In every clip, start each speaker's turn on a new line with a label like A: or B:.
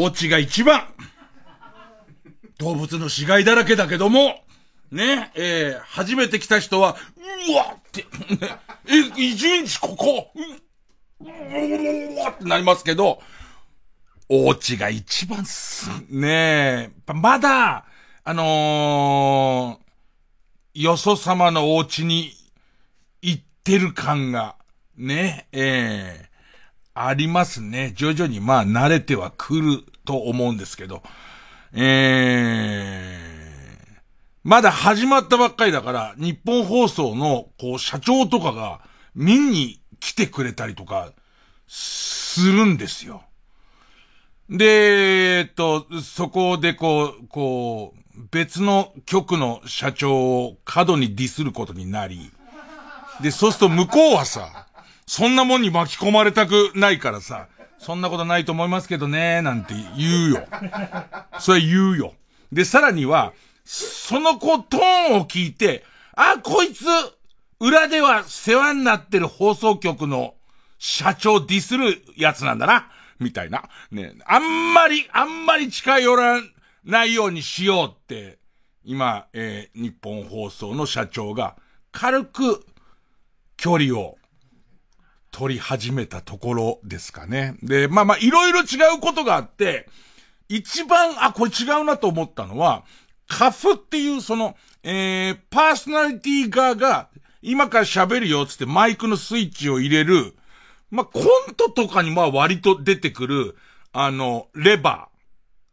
A: お家が一番。動物の死骸だらけだけども、ね、えー、初めて来た人は、うわって、え、一日ここ、う、うわってなりますけど、お家が一番す、ね。え、まだ、あのー、よそ様のお家に行ってる感が、ね、ええ、ありますね。徐々にまあ慣れてはくると思うんですけど、えー、まだ始まったばっかりだから、日本放送の、こう、社長とかが、見に来てくれたりとか、するんですよ。で、えっと、そこでこう、こう、別の局の社長を過度にディスることになり、で、そうすると向こうはさ、そんなもんに巻き込まれたくないからさ、そんなことないと思いますけどね、なんて言うよ。それ言うよ。で、さらには、その子トーンを聞いて、あ、こいつ、裏では世話になってる放送局の社長ディスるやつなんだな。みたいな。ね、あんまり、あんまり近寄らないようにしようって、今、えー、日本放送の社長が軽く距離を撮り始めたところですかね。で、まあまあ、いろいろ違うことがあって、一番、あ、これ違うなと思ったのは、カフっていうその、えー、パーソナリティ側が、今から喋るよっつってマイクのスイッチを入れる、まあ、コントとかにまあ割と出てくる、あの、レバー。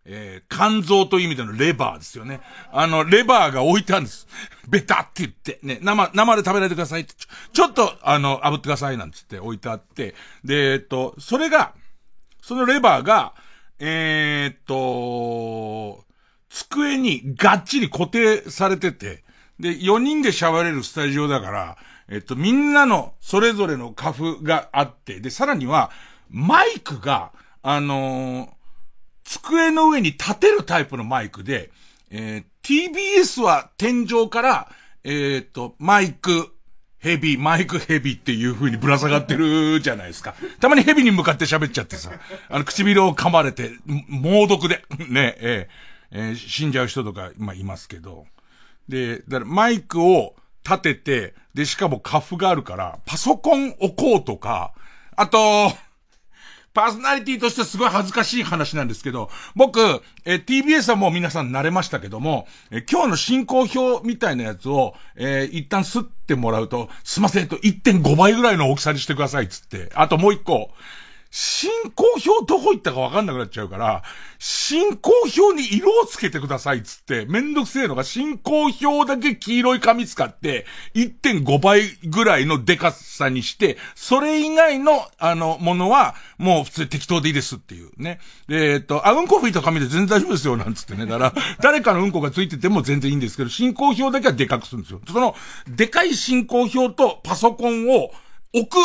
A: えー、肝臓という意味でのレバーですよね。あの、レバーが置いてあるんです。ベタって言って、ね、生、生で食べないでくださいって、ちょ、ちょっと、あの、炙ってくださいなんつって置いてあって、で、えっと、それが、そのレバーが、えー、っと、机にがっちり固定されてて、で、4人で喋れるスタジオだから、えっと、みんなのそれぞれのカフがあって、で、さらには、マイクが、あのー、机の上に立てるタイプのマイクで、えー、TBS は天井から、えー、っと、マイク、ヘビ、マイクヘビっていう風にぶら下がってるじゃないですか。たまにヘビに向かって喋っちゃってさ、あの、唇を噛まれて、猛毒で、ね、えー、えー、死んじゃう人とか、まあ、いますけど。で、だからマイクを立てて、で、しかもカフがあるから、パソコン置こうとか、あと、パーソナリティとしてすごい恥ずかしい話なんですけど、僕、え TBS はもう皆さん慣れましたけども、え今日の進行表みたいなやつを、えー、一旦吸ってもらうと、すいませんと1.5倍ぐらいの大きさにしてくださいっつって、あともう一個、進行表どこ行ったかわかんなくなっちゃうから、進行表に色をつけてくださいっつって、めんどくせえのが進行表だけ黄色い紙使って、1.5倍ぐらいのデカさにして、それ以外の、あの、ものは、もう普通適当でいいですっていうね。で、えっと、あ、うんこ吹いた紙で全然大丈夫ですよ、なんつってね。だから、誰かのうんこがついてても全然いいんですけど、進行表だけはでかくするんですよ。その、でかい進行表とパソコンを置く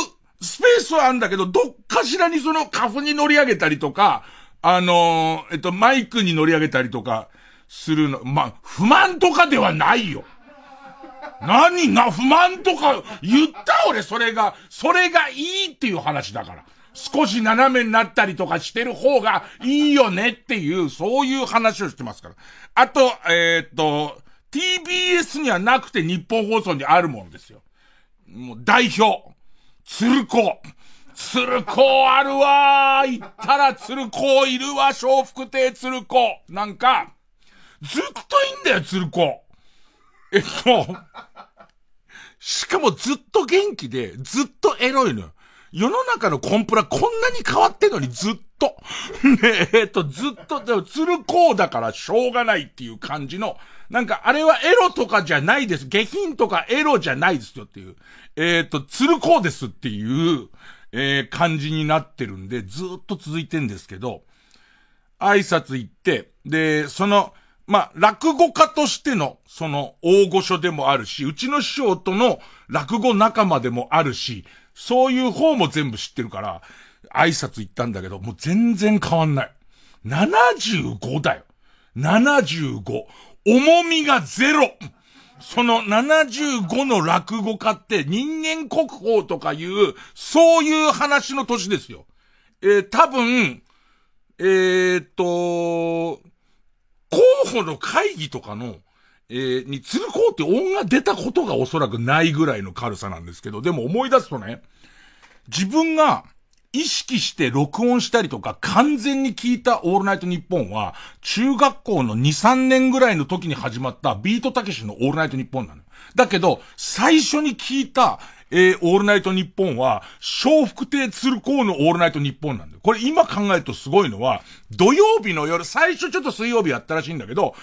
A: スペースはあんだけど、どっかしらにそのカフに乗り上げたりとか、あのー、えっと、マイクに乗り上げたりとか、するの。ま、不満とかではないよ。何な、不満とか言った俺、それが、それがいいっていう話だから。少し斜めになったりとかしてる方がいいよねっていう、そういう話をしてますから。あと、えー、っと、TBS にはなくて日本放送にあるもんですよ。もう代表。鶴子。鶴子あるわー。行ったら鶴子いるわ、笑福亭鶴子。なんか、ずっといいんだよ、鶴子。えっと、しかもずっと元気で、ずっとエロいのよ。世の中のコンプラこんなに変わってんのにずっと。ねえっと、ずっと、でも、鶴子だからしょうがないっていう感じの、なんか、あれはエロとかじゃないです。下品とかエロじゃないですよっていう。えっ、ー、と、鶴子ですっていう、えー、感じになってるんで、ずっと続いてんですけど、挨拶行って、で、その、まあ、落語家としての、その、大御所でもあるし、うちの師匠との落語仲間でもあるし、そういう方も全部知ってるから、挨拶行ったんだけど、もう全然変わんない。75だよ。75。重みがゼロ。その75の落語家って人間国宝とかいう、そういう話の年ですよ。えー、多分、えー、っと、候補の会議とかの、えー、に鶴光って音が出たことがおそらくないぐらいの軽さなんですけど、でも思い出すとね、自分が意識して録音したりとか完全に聞いたオールナイトニッポンは、中学校の2、3年ぐらいの時に始まったビートたけしのオールナイトニッポンなの。だけど、最初に聞いた、えー、オールナイトニッポンは、小福亭鶴光のオールナイトニッポンなんだよ。これ今考えるとすごいのは、土曜日の夜、最初ちょっと水曜日やったらしいんだけど、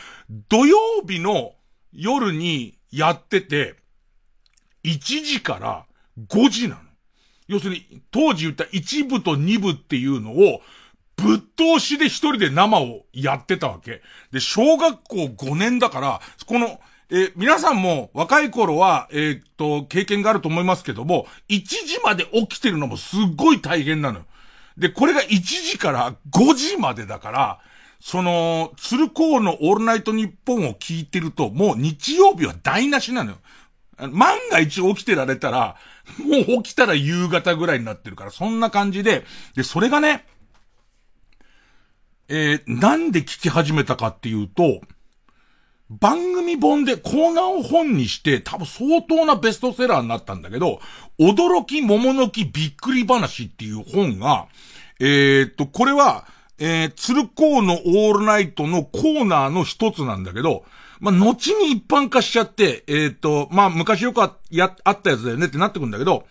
A: 土曜日の夜にやってて、1時から5時なの。要するに、当時言った1部と2部っていうのを、ぶっ通しで一人で生をやってたわけ。で、小学校5年だから、この、え皆さんも若い頃は、えー、っと、経験があると思いますけども、1時まで起きてるのもすっごい大変なのよ。で、これが1時から5時までだから、その、鶴光のオールナイトニッポンを聞いてると、もう日曜日は台無しなのよ。万が一起きてられたら、もう起きたら夕方ぐらいになってるから、そんな感じで、で、それがね、えー、なんで聞き始めたかっていうと、番組本でコーナーを本にして、多分相当なベストセラーになったんだけど、驚き桃の木びっくり話っていう本が、えー、っと、これは、えー、鶴光のオールナイトのコーナーの一つなんだけど、まあ、後に一般化しちゃって、えー、と、まあ、昔よくあや、あったやつだよねってなってくんだけど、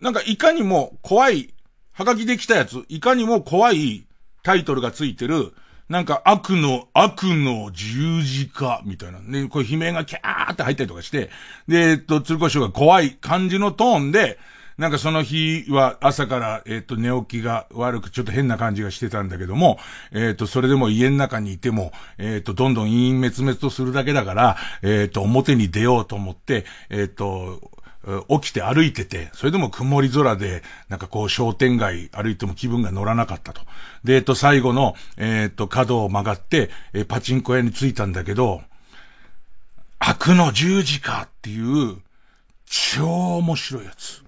A: なんかいかにも怖い、はがきできたやつ、いかにも怖いタイトルがついてる、なんか悪の、悪の十字架みたいな。ね、これ悲鳴がキャーって入ったりとかして、で、えっと、鶴子師匠が怖い感じのトーンで、なんかその日は朝から、えっ、と、寝起きが悪くちょっと変な感じがしてたんだけども、えっ、と、それでも家の中にいても、えっ、と、どんどん陰滅滅とするだけだから、えっ、と、表に出ようと思って、えっ、と、起きて歩いてて、それでも曇り空で、なんかこう商店街歩いても気分が乗らなかったと。で、えっと、最後の、えっと、角を曲がって、えパチンコ屋に着いたんだけど、悪の十字架っていう、超面白いやつ。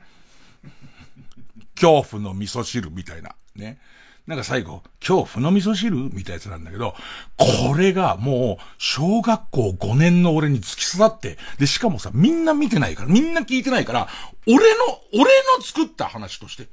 A: 恐怖の味噌汁みたいな、ね。なんか最後、恐怖の味噌汁？みたいなやつなんだけど、これがもう、小学校5年の俺に突き刺さって、で、しかもさ、みんな見てないから、みんな聞いてないから、俺の、俺の作った話として、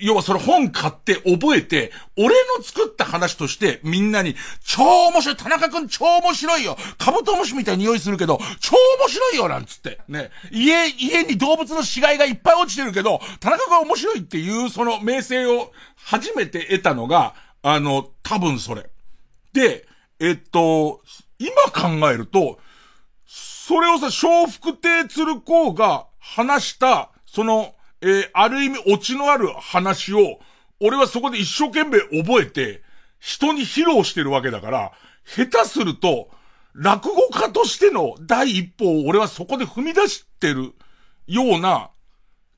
A: 要はそれ本買って覚えて、俺の作った話としてみんなに、超面白い、田中くん超面白いよカブトムシみたいに匂いするけど、超面白いよなんつって。ね。家、家に動物の死骸がいっぱい落ちてるけど、田中くん面白いっていうその名声を初めて得たのが、あの、多分それ。で、えっと、今考えると、それをさ、小福亭鶴光が話した、その、えー、ある意味オチのある話を、俺はそこで一生懸命覚えて、人に披露してるわけだから、下手すると、落語家としての第一歩を俺はそこで踏み出してるような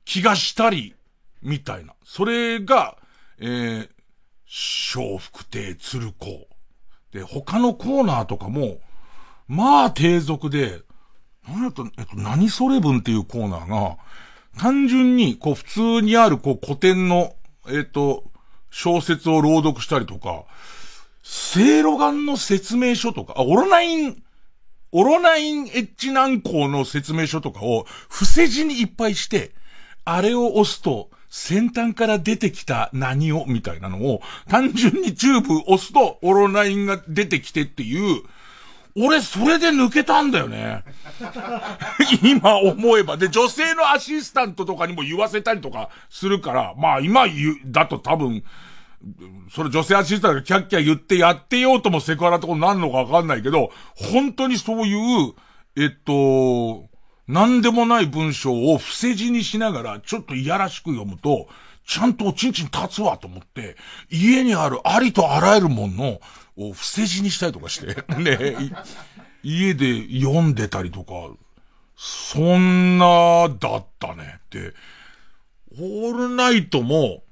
A: 気がしたり、みたいな。それが、えー、小福亭鶴子。で、他のコーナーとかも、まあ低俗で、なんやと、えっと、何それ文っていうコーナーが、単純に、こう、普通にある、こう、古典の、えっ、と、小説を朗読したりとか、セイロガンの説明書とか、あ、オロナイン、オロナインエッジ軟膏の説明書とかを、伏せ字にいっぱいして、あれを押すと、先端から出てきた何を、みたいなのを、単純にチューブ押すと、オロナインが出てきてっていう、俺それで抜けたんだよね。今思えば。で、女性のアシスタントとかにも言わせたりとかするから、まあ今言う、だと多分、それ女性アシスタントがキャッキャ言ってやってようともセクハラとこなんのかわかんないけど、本当にそういう、えっと、なんでもない文章を伏せ字にしながら、ちょっといやらしく読むと、ちゃんとおちんちん立つわと思って、家にあるありとあらゆるもの、を伏せ字にしたりとかして、ね、家で読んでたりとか、そんなだったね。で、オールナイトも、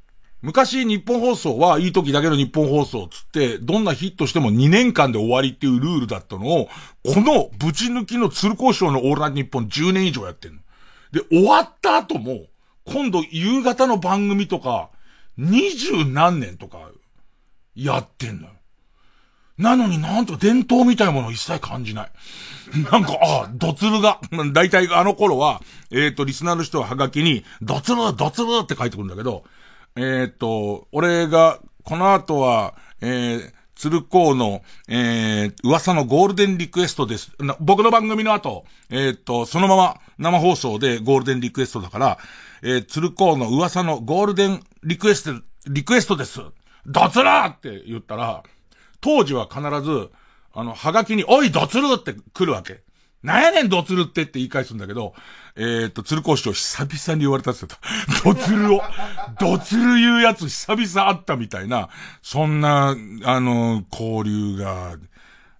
A: 昔日本放送はいい時だけの日本放送つって、どんなヒットしても2年間で終わりっていうルールだったのを、このぶち抜きの鶴光賞のオールナイト日本10年以上やってんの。で、終わった後も、今度夕方の番組とか、二十何年とかやってんのよ。なのになんと伝統みたいなものを一切感じない。なんか、ああ、ドツルが、だいたいあの頃は、えっ、ー、と、リスナーの人はハガキに、ドツル、ドツルって書いてくるんだけど、えっ、ー、と、俺が、この後は、えー、鶴光の、えー、噂のゴールデンリクエストです。僕の番組の後、えっ、と、そのまま生放送でゴールデンリクエストだから、えー、鶴光の噂のゴールデンリクエスト、リクエストです。ドツルって言ったら、当時は必ず、あの、はがきに、おい、ドツルって来るわけ。なんやねん、ドツルってって言い返すんだけど、えー、っと、鶴光師匠久々に言われたって言った。ドツルを、ドツル言うやつ久々あったみたいな、そんな、あの、交流が、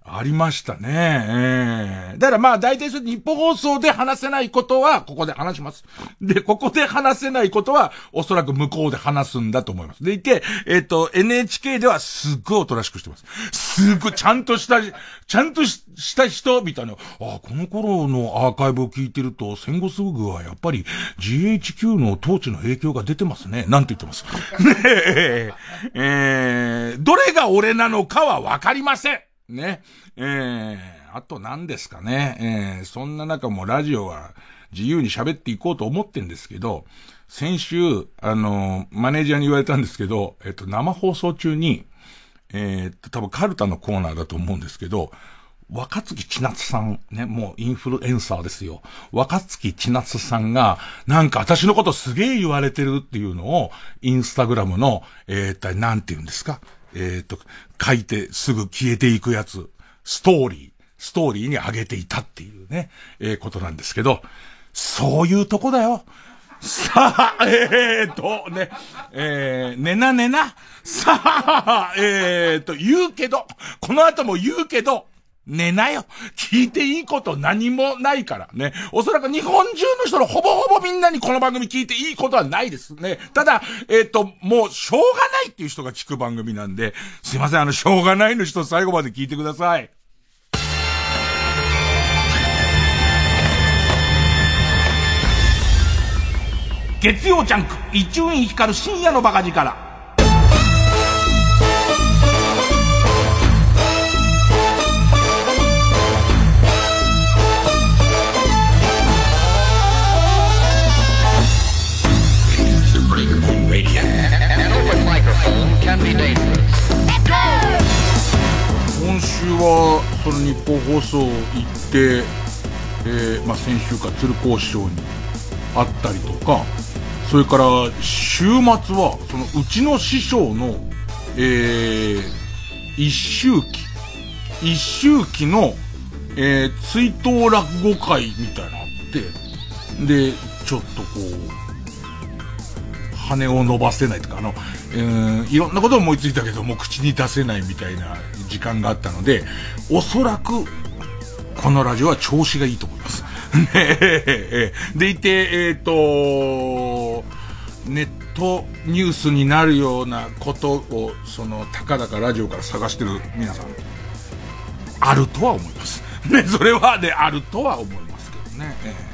A: ありましたね。ええ、だからまあ大体それ日本放送で話せないことはここで話します。で、ここで話せないことはおそらく向こうで話すんだと思います。でいて、えっ、ー、と、NHK ではすっごいおとなしくしてます。すっごいちゃんとした、ちゃんとした人みたいな。あ、この頃のアーカイブを聞いてると戦後すぐはやっぱり GHQ の統治の影響が出てますね。なんて言ってます。ねえ、えー、どれが俺なのかはわかりません。ね。えー、あと何ですかね。えー、そんな中もラジオは自由に喋っていこうと思ってんですけど、先週、あの、マネージャーに言われたんですけど、えっと、生放送中に、えー、っと、多分カルタのコーナーだと思うんですけど、若月千夏さん、ね、もうインフルエンサーですよ。若月千夏さんが、なんか私のことすげえ言われてるっていうのを、インスタグラムの、えー、っと、なんて言うんですか？えっ、ー、と、書いてすぐ消えていくやつ、ストーリー、ストーリーに上げていたっていうね、えー、ことなんですけど、そういうとこだよ。さあ、えーと、ね、えー、ねなねな。さあ、えーと、言うけど、この後も言うけど、寝なよ。聞いていいこと何もないからね。おそらく日本中の人のほぼほぼみんなにこの番組聞いていいことはないですね。ただ、えっ、ー、と、もうしょうがないっていう人が聞く番組なんで、すいません、あの、しょうがないの人最後まで聞いてください。月曜ジャンク、一中院光る深夜のバカ力。はその日本放送行って、えー、まあ、先週か鶴光師匠に会ったりとかそれから週末はそのうちの師匠の、えー、一周期一周期の、えー、追悼落語会みたいなのあってでちょっとこう羽を伸ばせないとか、あの、えー、いろんなこと思いついたけども口に出せないみたいな時間があったので、おそらく、このラジオは調子がいいと思います。でいて、えっ、ー、と、ネットニュースになるようなことを、その、たかだかラジオから探してる皆さん、あるとは思います。ね、それはね、あるとは思いますけどね。えー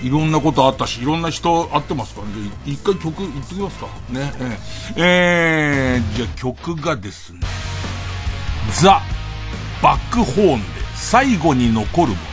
A: いろんなことあったし、いろんな人会ってますからね。一回曲言ってきますか。ね。えー、えー、じゃあ曲がですね、ザ・バックホーンで最後に残るもの。
B: 夜が終わる頃にあなたの胸の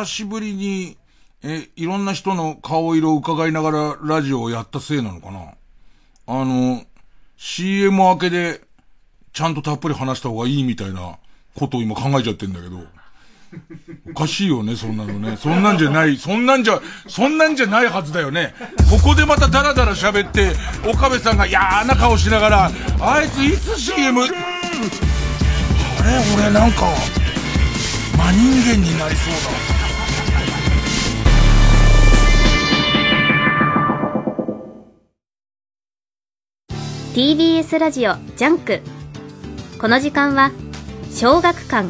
A: 久しぶりに、え、いろんな人の顔色を伺いながらラジオをやったせいなのかな？あの、CM 明けで、ちゃんとたっぷり話した方がいいみたいなことを今考えちゃってんだけど。おかしいよね、そんなのね。そんなんじゃない、そんなんじゃ、そんなんじゃないはずだよね。ここでまたダラダラ喋って、岡部さんが嫌な顔しながら、あいついつ CM、あれ？俺なんか、真人間になりそうだ。
C: TBS ラジオジャンク。この時間は小学館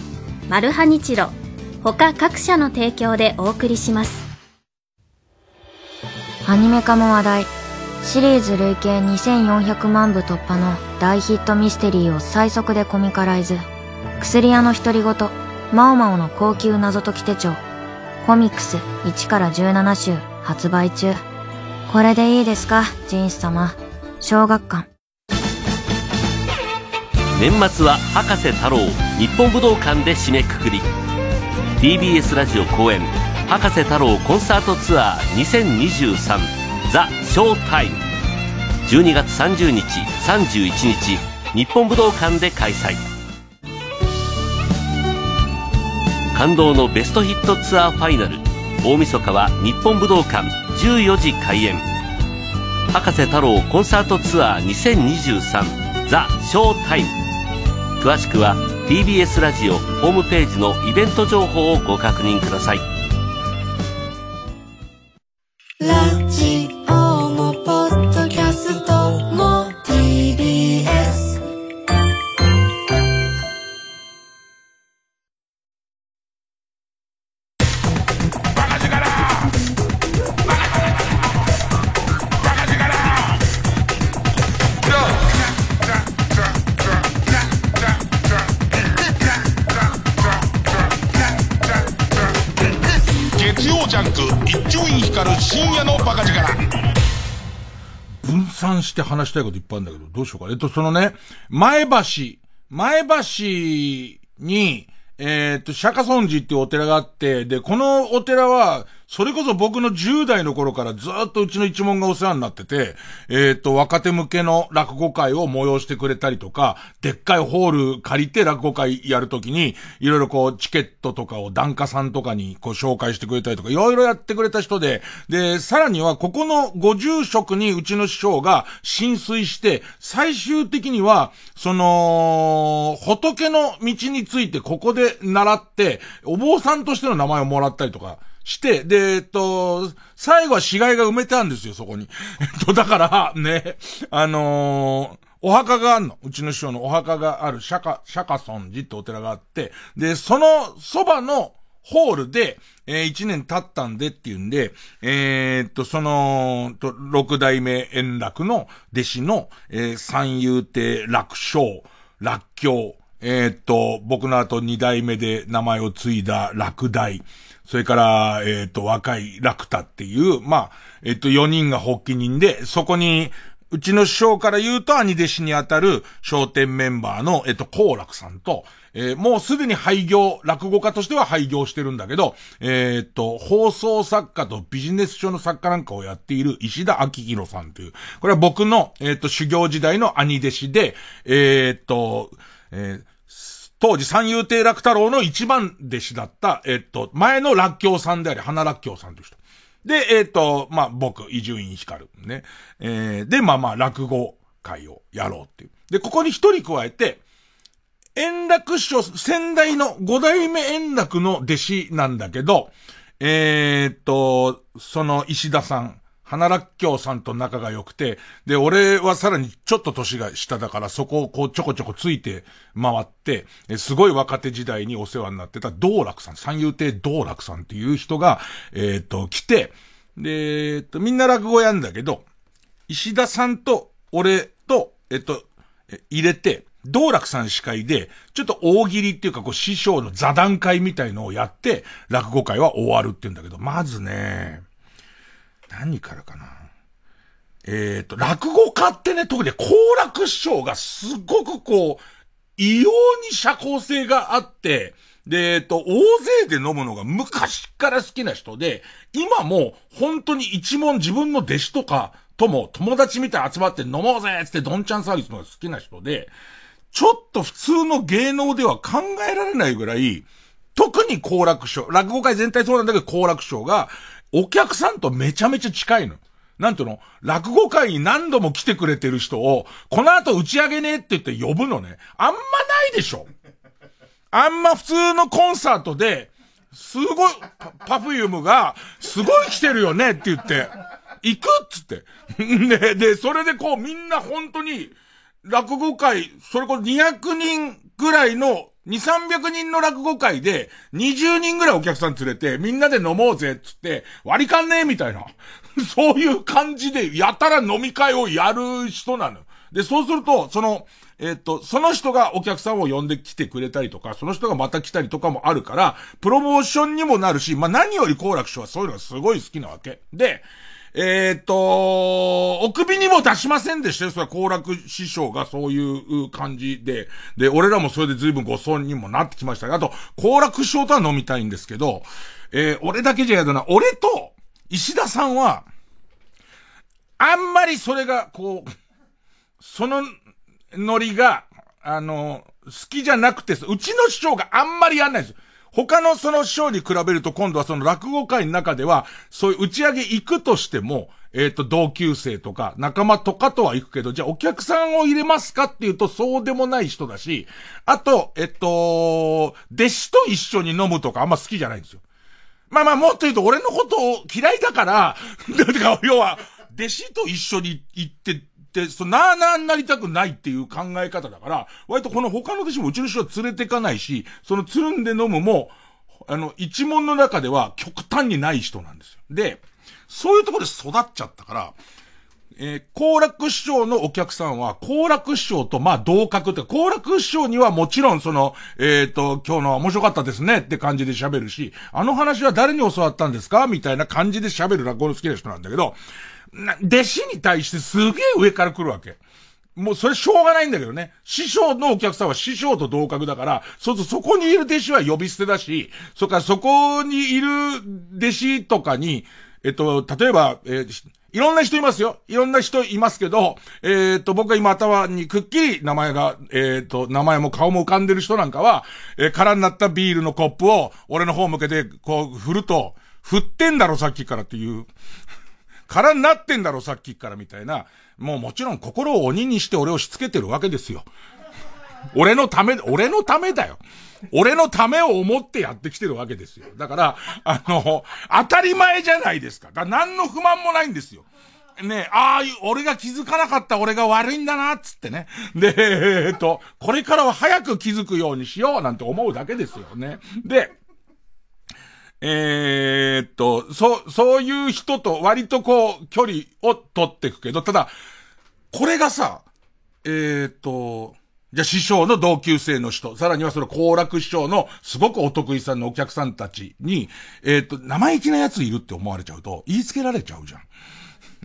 C: マルハニチロ他各社の提供でお送りします。
D: アニメ化も話題。シリーズ累計2400万部突破の大ヒットミステリーを最速でコミカライズ。薬屋の独り言マオマオの高級謎解き手帳。コミックス1から17週発売中。これでいいですかジンス様。小学館。
E: 年末は博士太郎日本武道館で締めくくり。TBS ラジオ公演「博士太郎コンサートツアー2023ザ・ショータイム」12月30日31日日本武道館で開催。感動のベストヒットツアーファイナル大晦日は日本武道館14時開演。博士太郎コンサートツアー2023ザ・ショータイム。詳しくは TBS ラジオホームページのイベント情報をご確認ください。
A: して話したいこといっぱいあるんだけど、どうしようか。えっと、そのね、前橋、前橋に、えっと、釈迦尊寺っていうお寺があって、で、このお寺は、それこそ僕の10代の頃からずっとうちの一門がお世話になってて、えっ、と、若手向けの落語会を催してくれたりとか、でっかいホール借りて落語会やるときに、いろいろこう、チケットとかを檀家さんとかにこう紹介してくれたりとか、いろいろやってくれた人で、で、さらにはここのご住職にうちの師匠が浸水して、最終的には、その、仏の道についてここで習って、お坊さんとしての名前をもらったりとか、して、で、えっと、最後は死骸が埋めてあるんですよ、そこに。えっと、だから、ね、あのー、お墓があるの。うちの師匠のお墓がある釈迦、釈迦尊寺ってお寺があって、で、そのそばのホールで、えー、一年経ったんでっていうんで、えー、っと、その、と、六代目円楽の弟子の、えー、三遊亭楽勝、楽教、えー、っと、僕の後二代目で名前を継いだ楽大、それから、えっ、と、若い楽太っていう、まあ、えっ、と、4人が発起人で、そこに、うちの師匠から言うと兄弟子にあたる商店メンバーの、えっ、と、高楽さんと、えー、もうすでに廃業、落語家としては廃業してるんだけど、えっ、と、放送作家とビジネス書の作家なんかをやっている石田明宏さんという、これは僕の、えっ、と、修行時代の兄弟子で、えっ、と、え当時三遊亭楽太郎の一番弟子だった、えっと、前の楽教さんであり、花楽教さんという人。で、えっと、まあ、僕、伊集院光ね。えー、で、まあまあ、落語会をやろうっていう。で、ここに一人加えて、円楽師匠、先代の五代目円楽の弟子なんだけど、えー、っと、その石田さん、花らっきょうさんと仲が良くて、で、俺はさらにちょっと年が下だから、そこをこうちょこちょこついて回って、すごい若手時代にお世話になってた道楽さん、三遊亭道楽さんっていう人が、えー、っと、来て、で、えっと、みんな落語やんだけど、石田さんと俺と、えっと、入れて、道楽さん司会で、ちょっと大喜利っていうか、こう、師匠の座談会みたいのをやって、落語会は終わるって言うんだけど、まずね、何からかな。えっ、ー、と、落語家ってね、特に好楽師匠がすごくこう、異様に社交性があって、で、えっと、大勢で飲むのが昔から好きな人で、今も本当に一問自分の弟子とかとも友達みたいに集まって飲もうぜってどんちゃんサービスのが好きな人で、ちょっと普通の芸能では考えられないぐらい、特に好楽師匠、落語界全体そうなんだけど好楽師匠が、お客さんとめちゃめちゃ近いの。なんていうの？落語会に何度も来てくれてる人を、この後打ち上げねって言って呼ぶのね。あんまないでしょ。あんま普通のコンサートで、すごい、パフュームが、すごい来てるよねって言って、行くっつって。で、で、それでこうみんな本当に、落語会、それこそ200人ぐらいの、2、300人の落語会で、20人ぐらいお客さん連れて、みんなで飲もうぜっつって、割り勘ねえみたいな。そういう感じで、やたら飲み会をやる人なの。で、そうすると、その、えっ、と、その人がお客さんを呼んできてくれたりとか、その人がまた来たりとかもあるから、プロモーションにもなるし、まあ、何より好楽師匠はそういうのがすごい好きなわけ。で、えっ、と、お首にも出しませんでしたよ。それは好楽師匠がそういう感じで。で、俺らもそれで随分ご損にもなってきましたあと、好楽師匠とは飲みたいんですけど、えー、俺だけじゃやだな。俺と石田さんは、あんまりそれが、こう、そのノリが、あの、好きじゃなくて、うちの師匠があんまりやんないですよ。他のその師匠に比べると今度はその落語会の中では、そういう打ち上げ行くとしても、えっ、と、同級生とか仲間とかとは行くけど、じゃあお客さんを入れますかっていうとそうでもない人だし、あと、えっと、弟子と一緒に飲むとかあんま好きじゃないんですよ。まあまあもっと言うと俺のことを嫌いだから、だか要は、弟子と一緒に行ってで、そなあなあになりたくないっていう考え方だから、割とこの他の弟子もうちの人は連れてかないし、そのつるんで飲むも、あの、一問の中では極端にない人なんですよ。で、そういうところで育っちゃったから、えー、楽師匠のお客さんは、好楽師匠とまあ同格って、好楽師匠にはもちろんその、えっ、ー、と、今日の面白かったですねって感じで喋るし、あの話は誰に教わったんですか？みたいな感じで喋る落語の好きな人なんだけど、弟子に対してすげえ上から来るわけ。もうそれしょうがないんだけどね。師匠のお客さんは師匠と同格だから、そうするとそこにいる弟子は呼び捨てだし、そっからそこにいる弟子とかに、えっと、例えば、えー、いろんな人いますよ。いろんな人いますけど、えっ、と、僕が今頭にくっきり名前が、えっ、と、名前も顔も浮かんでる人なんかは、えー、空になったビールのコップを、俺の方向けて、こう、振ると、振ってんだろ、さっきからっていう。空になってんだろ、さっきからみたいな。もうもちろん心を鬼にして俺をしつけてるわけですよ。俺のため、俺のためだよ。俺のためを思ってやってきてるわけですよ。だから、あの、当たり前じゃないですか。だから何の不満もないんですよ。ねああいう、俺が気づかなかった俺が悪いんだな、つってね。で、えー、っと、これからは早く気づくようにしよう、なんて思うだけですよね。で、えー、っと、そう、そういう人と割とこう、距離を取っていくけど、ただ、これがさ、えー、っと、じゃあ師匠の同級生の人、さらにはその後楽師匠のすごくお得意さんのお客さんたちに、えー、っと、生意気な奴いるって思われちゃうと、言いつけられちゃうじゃん。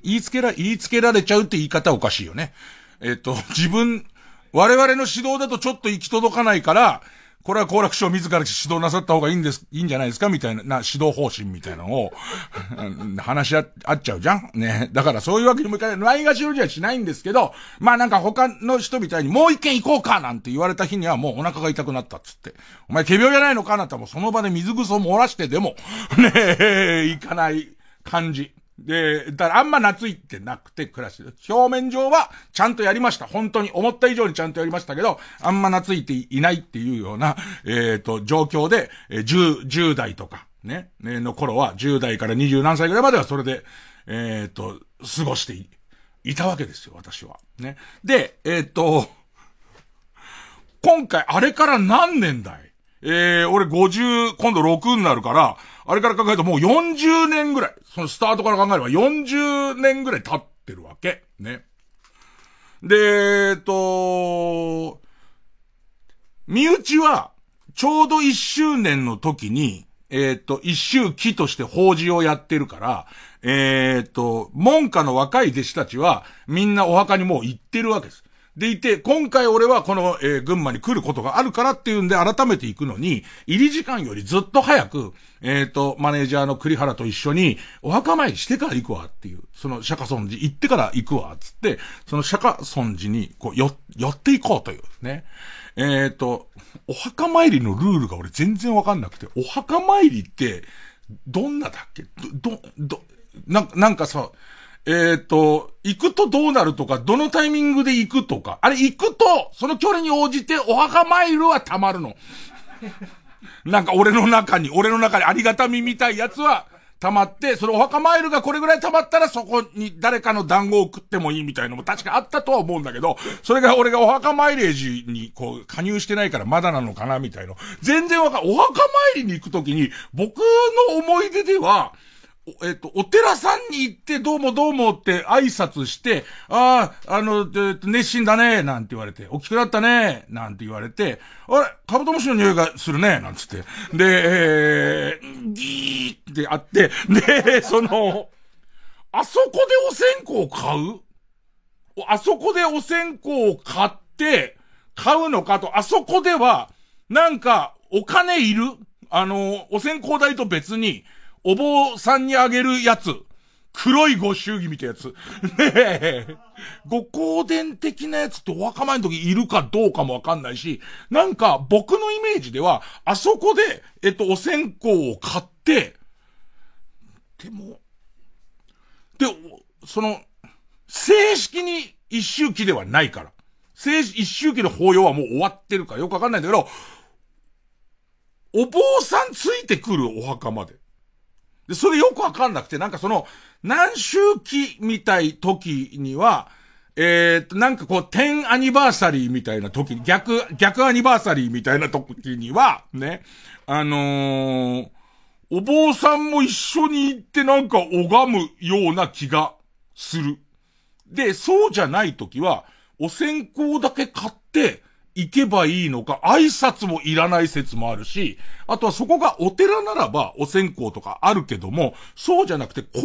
A: 言いつけら、言いつけられちゃうって言い方おかしいよね。えー、っと、自分、我々の指導だとちょっと行き届かないから、これは好楽師匠自ら指導なさった方がいいんです、いいんじゃないですか？みたいな、な、指導方針みたいなのを、話し合っちゃうじゃん？ね。だからそういうわけにもいかない。ないがしろにはしないんですけど、まあなんか他の人みたいにもう一軒行こうかなんて言われた日にはもうお腹が痛くなったっつって。お前仮病じゃないのか？なってもうその場で水ぐそ漏らしてでも、ねえ、行かない感じ。で、だからあんま懐いてなくて暮らしてる。表面上はちゃんとやりました。本当に思った以上にちゃんとやりましたけど、あんま懐いていないっていうような、えっ、ー、と、状況で、えー、10、10代とか、ね、ね、の頃は、10代から20何歳ぐらいまではそれで、えっ、ー、と、過ごしてい、いたわけですよ、私は。ね。で、えっ、と、今回、あれから何年だい？えー、俺50、今度6になるから、あれから考えるともう40年ぐらい、そのスタートから考えれば40年ぐらい経ってるわけ。ね。で、えっと、身内は、ちょうど1周年の時に、えっ、と、一周期として法事をやってるから、えっ、と、門下の若い弟子たちは、みんなお墓にもう行ってるわけです。でいて、今回俺はこの、えー、群馬に来ることがあるからっていうんで改めて行くのに、入り時間よりずっと早く、えっ、ー、と、マネージャーの栗原と一緒に、お墓参りしてから行くわっていう、その釈迦尊寺行ってから行くわ、つって、その釈迦尊寺に、こう、よ、寄っていこうというですね。えっ、ー、と、お墓参りのルールが俺全然わかんなくて、お墓参りって、どんなだっけ？ど、ど、ど、な、なんかさ、えっ、ー、と、行くとどうなるとか、どのタイミングで行くとか、あれ行くと、その距離に応じてお墓参りは溜まるの。なんか俺の中に、俺の中にありがたみみたいやつは溜まって、そのお墓参りがこれぐらい溜まったらそこに誰かの団子を食ってもいいみたいのも確かあったとは思うんだけど、それが俺がお墓参り時にこう加入してないからまだなのかなみたいの。全然わかん、お墓参りに行くときに僕の思い出では、えっと、お寺さんに行って、どうもどうもって挨拶して、ああ、あの、熱心だね、なんて言われて、大きくなったね、なんて言われて、あれ、カブトムシの匂いがするね、なんつって。で、えー、ギーってあって、で、その、あそこでお線香を買う？あそこでお線香を買って、買うのかと、あそこでは、なんか、お金いる？あの、お線香代と別に、お坊さんにあげるやつ。黒いご祝儀みたいなやつ。ねえ。ご香典的なやつってお墓参りの時いるかどうかもわかんないし、なんか僕のイメージでは、あそこで、えっと、お線香を買って、でも、で、その、正式に一周期ではないから。正式、一周期の法要はもう終わってるからよくわかんないんだけど、お坊さんついてくるお墓まで。で、それよくわかんなくて、なんかその、何周期みたい時には、えー、っと、なんかこう、10アニバーサリーみたいな時に、逆、逆アニバーサリーみたいな時には、ね、あのー、お坊さんも一緒に行ってなんか拝むような気がする。で、そうじゃない時は、お線香だけ買って、行けばいいのか、挨拶もいらない説もあるし、あとはそこがお寺ならばお線香とかあるけども、そうじゃなくて公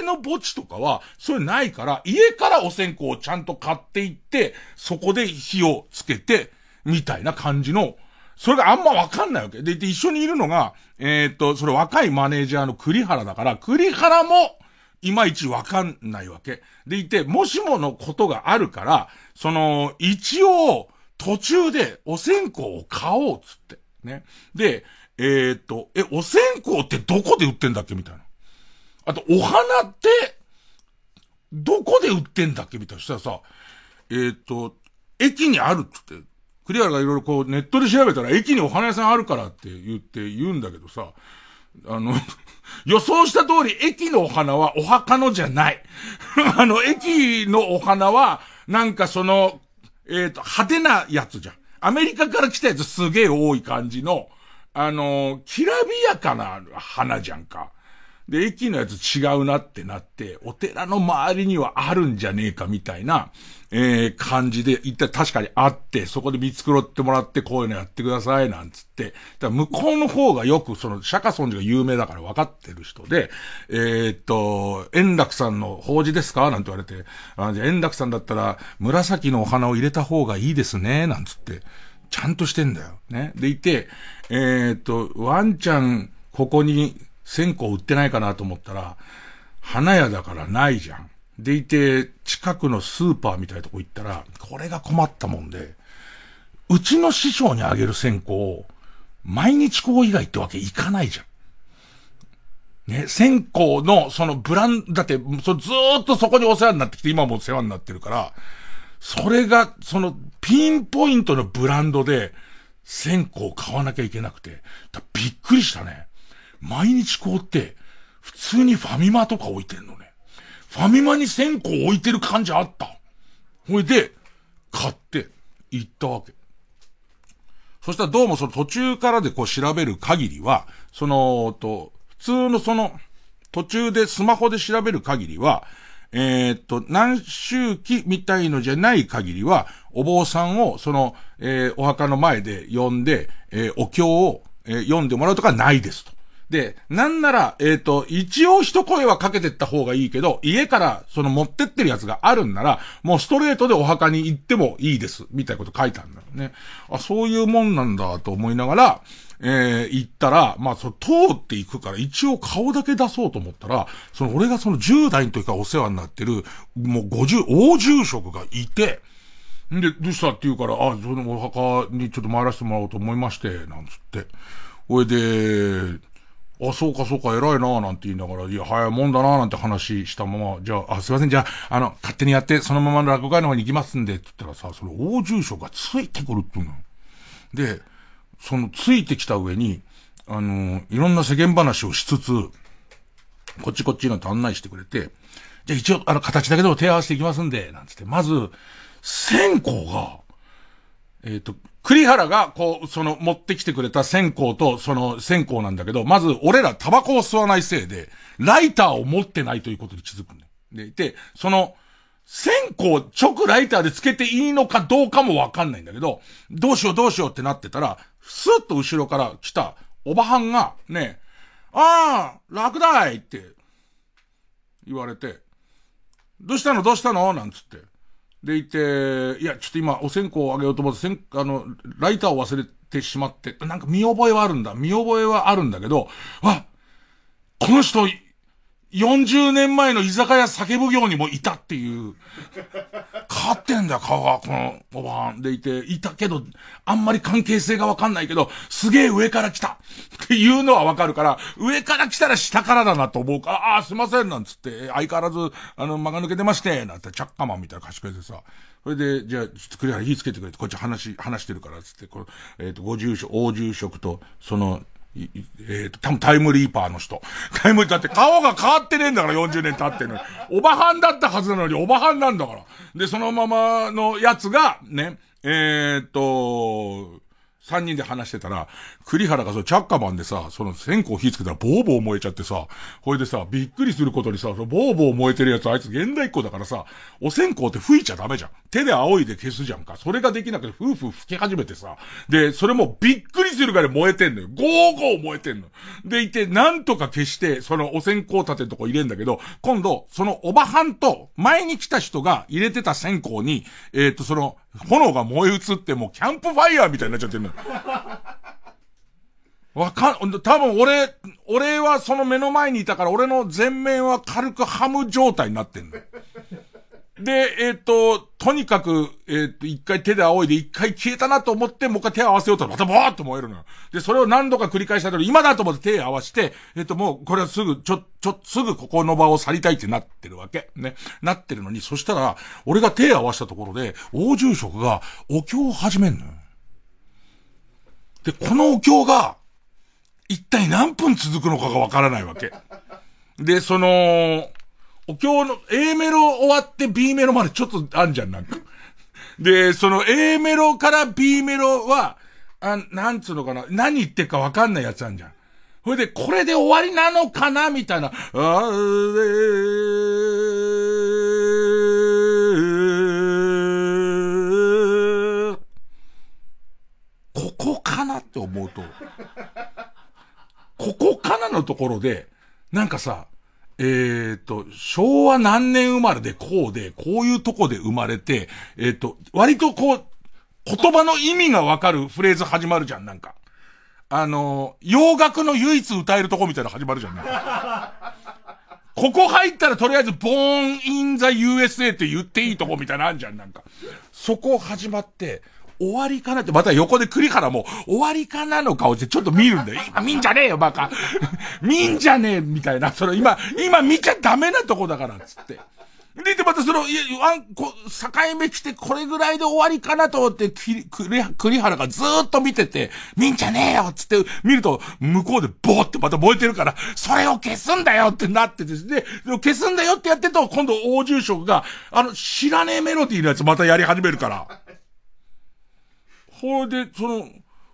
A: 営の墓地とかは、それないから、家からお線香をちゃんと買っていって、そこで火をつけて、みたいな感じの、それがあんまわかんないわけ。で、で一緒にいるのが、えー、っと、それ若いマネージャーの栗原だから、栗原も、いまいちわかんないわけ。でいて、もしものことがあるから、その、一応、途中でお線香を買おうっつって。ね。で、えー、っと、え、お線香ってどこで売ってんだっけみたいな。あと、お花って、どこで売ってんだっけみたいな。そしたらさ、えー、っと、駅にあるっつって、クリアがいろいろこうネットで調べたら駅にお花屋さんあるからって言って言うんだけどさ、あの、予想した通り駅のお花はお墓のじゃない。あの、駅のお花は、なんかその、えっ、ー、と、派手なやつじゃん。アメリカから来たやつすげえ多い感じの、あのー、きらびやかな花じゃんか。で、駅のやつ違うなってなって、お寺の周りにはあるんじゃねえかみたいな、えー、感じで、一体確かにあって、そこで見繕ってもらってこういうのやってください、なんつって。だ向こうの方がよく、その、釈迦尊寺が有名だから分かってる人で、えー、っと、円楽さんの法事ですか？なんて言われて、あじゃ円楽さんだったら、紫のお花を入れた方がいいですね、なんつって。ちゃんとしてんだよ。ね。でいて、えー、っと、ワンちゃん、ここに線香売ってないかなと思ったら、花屋だからないじゃん。でいて、近くのスーパーみたいなとこ行ったら、これが困ったもんで、うちの師匠にあげる線香を、毎日こう以外ってわけいかないじゃん。ね、線香の、そのブランド、だって、そずーっとそこにお世話になってきて、今もお世話になってるから、それが、その、ピンポイントのブランドで、線香を買わなきゃいけなくて、びっくりしたね。毎日こうって、普通にファミマとか置いてんのね。ファミマに線香置いてる感じあった。ほいで、買って、行ったわけ。そしたらどうもその途中からでこう調べる限りは、その、と、普通のその、途中でスマホで調べる限りは、えーっと、何周期みたいのじゃない限りは、お坊さんを、その、えーお墓の前で呼んで、えーお経を、えー読んでもらうとかないですと。で、なんなら、えっ、と、一応一声はかけてった方がいいけど、家からその持ってってるやつがあるんなら、もうストレートでお墓に行ってもいいです、みたいなこと書いてあるんだよね。あ、そういうもんなんだと思いながら、えー、行ったら、まあ、その、通っていくから、一応顔だけ出そうと思ったら、その、俺がその10代の時からお世話になってる、もう50、大住職がいて、んで、どうしたって言うから、あ、そのお墓にちょっと参らせてもらおうと思いまして、なんつって。ほいで、あ、そうかそうか、偉いなぁなんて言いながら、いや、早いもんだなぁなんて話したまま、じゃあ、あ、すいません、じゃあ、あの、勝手にやって、そのまま落語会の方に行きますんで、って言ったらさ、その大住職がついてくるって言うの。で、そのついてきた上に、あの、いろんな世間話をしつつ、こっちこっちなんて案内してくれて、じゃあ一応、あの、形だけでも手合わせていきますんで、なんつって、まず、線香が、えっ、と、栗原が、こう、その、持ってきてくれた線香と、その、線香なんだけど、まず、俺らタバコを吸わないせいで、ライターを持ってないということに気づくんだよ。で、で、その、線香直ライターでつけていいのかどうかもわかんないんだけど、どうしようどうしようってなってたら、スッと後ろから来たおばはんが、ね、ああ、楽だいって言われて、どうしたのどうしたのなんつって。で、いて、いや、ちょっと今、お線香をあげようと思って、線、あの、ライターを忘れてしまって、なんか見覚えはあるんだ。見覚えはあるんだけど、あこの人、40年前の居酒屋酒奉行にもいたっていう、変わってんだよ、顔が、このおばはんでいて、いたけど、あんまり関係性がわかんないけど、すげえ上から来た。っていうのはわかるから、上から来たら下からだなと思うか。ら、ああ、すいません、なんつって、相変わらず、あの、間が抜けてまして、なんて、チャッカマンみたいな賢いでさ、それで、じゃあ、ちょっと栗原火つけてくれて、こっち話、話してるから、つって、この、えっ、と、ご住所、大住職と、その、えっ、と、多分タイムリーパーの人。タイムリー、パーって顔が変わってねえんだから、40年経ってんのに。おばはんだったはずなのに、おばはんなんだから。で、そのままのやつが、ね、えっ、と、三人で話してたら、栗原がそのチャッカマンでさ、その線香火つけたらボーボー燃えちゃってさ、ほいでさ、びっくりすることにさ、そのボーボー燃えてるやつあいつ現代っ子だからさ、お線香って吹いちゃダメじゃん。手で仰いで消すじゃんか。それができなくて、ふうふう吹き始めてさ、で、それもびっくりするぐら燃えてんのよ。ゴーゴー燃えてんの。でいて、なんとか消して、そのお線香立てのとこ入れんだけど、今度、そのおばはんと、前に来た人が入れてた線香に、えっ、と、その、炎が燃え移って、もうキャンプファイヤーみたいになっちゃってんのよ。わかん、多分俺、俺はその目の前にいたから、俺の前面は軽くハム状態になってんのよ。で、えっ、と、とにかく、えっ、と、一回手で仰いで一回消えたなと思って、もう一回手を合わせようとまたボーっと燃えるのよ。で、それを何度か繰り返したけど、今だと思って手を合わせて、えっ、と、もう、これはすぐ、ちょ、ちょ、すぐここの場を去りたいってなってるわけ。ね。なってるのに、そしたら、俺が手を合わせたところで、大住職がお経を始めんのよ。で、このお経が、一体何分続くのかがわからないわけ。で、その、お経の A メロ終わって B メロまでちょっとあんじゃん、なんか。で、その A メロから B メロは、あなんつうのかな、何言ってるかわかんないやつあんじゃん。それで、これで終わりなのかなみたいな。あーここかなって思うと、ここかなのところで、なんかさ、えー、と、昭和何年生まれでこうで、こういうとこで生まれて、えー、と、割とこう、言葉の意味がわかるフレーズ始まるじゃん、なんか。あの、洋楽の唯一歌えるとこみたいなの始まるじゃん、なんか。ここ入ったらとりあえず、born in the USA って言っていいとこみたいなのあんじゃん、なんか。そこ始まって、終わりかなって、また横で栗原も、終わりかなの顔してちょっと見るんだよ。今見んじゃねえよ、バカ。見んじゃねえ、みたいな。それ今、今見ちゃダメなとこだから、つって。で、で、またその、いや、あん、こ、境目来てこれぐらいで終わりかなと思って、き、栗、栗原がずーっと見てて、見んじゃねえよつって見ると、向こうでボーってまた燃えてるから、それを消すんだよってなってですね、消すんだよってやってと、今度大住職が、あの、知らねえメロディーのやつまたやり始めるから。ほいで、その、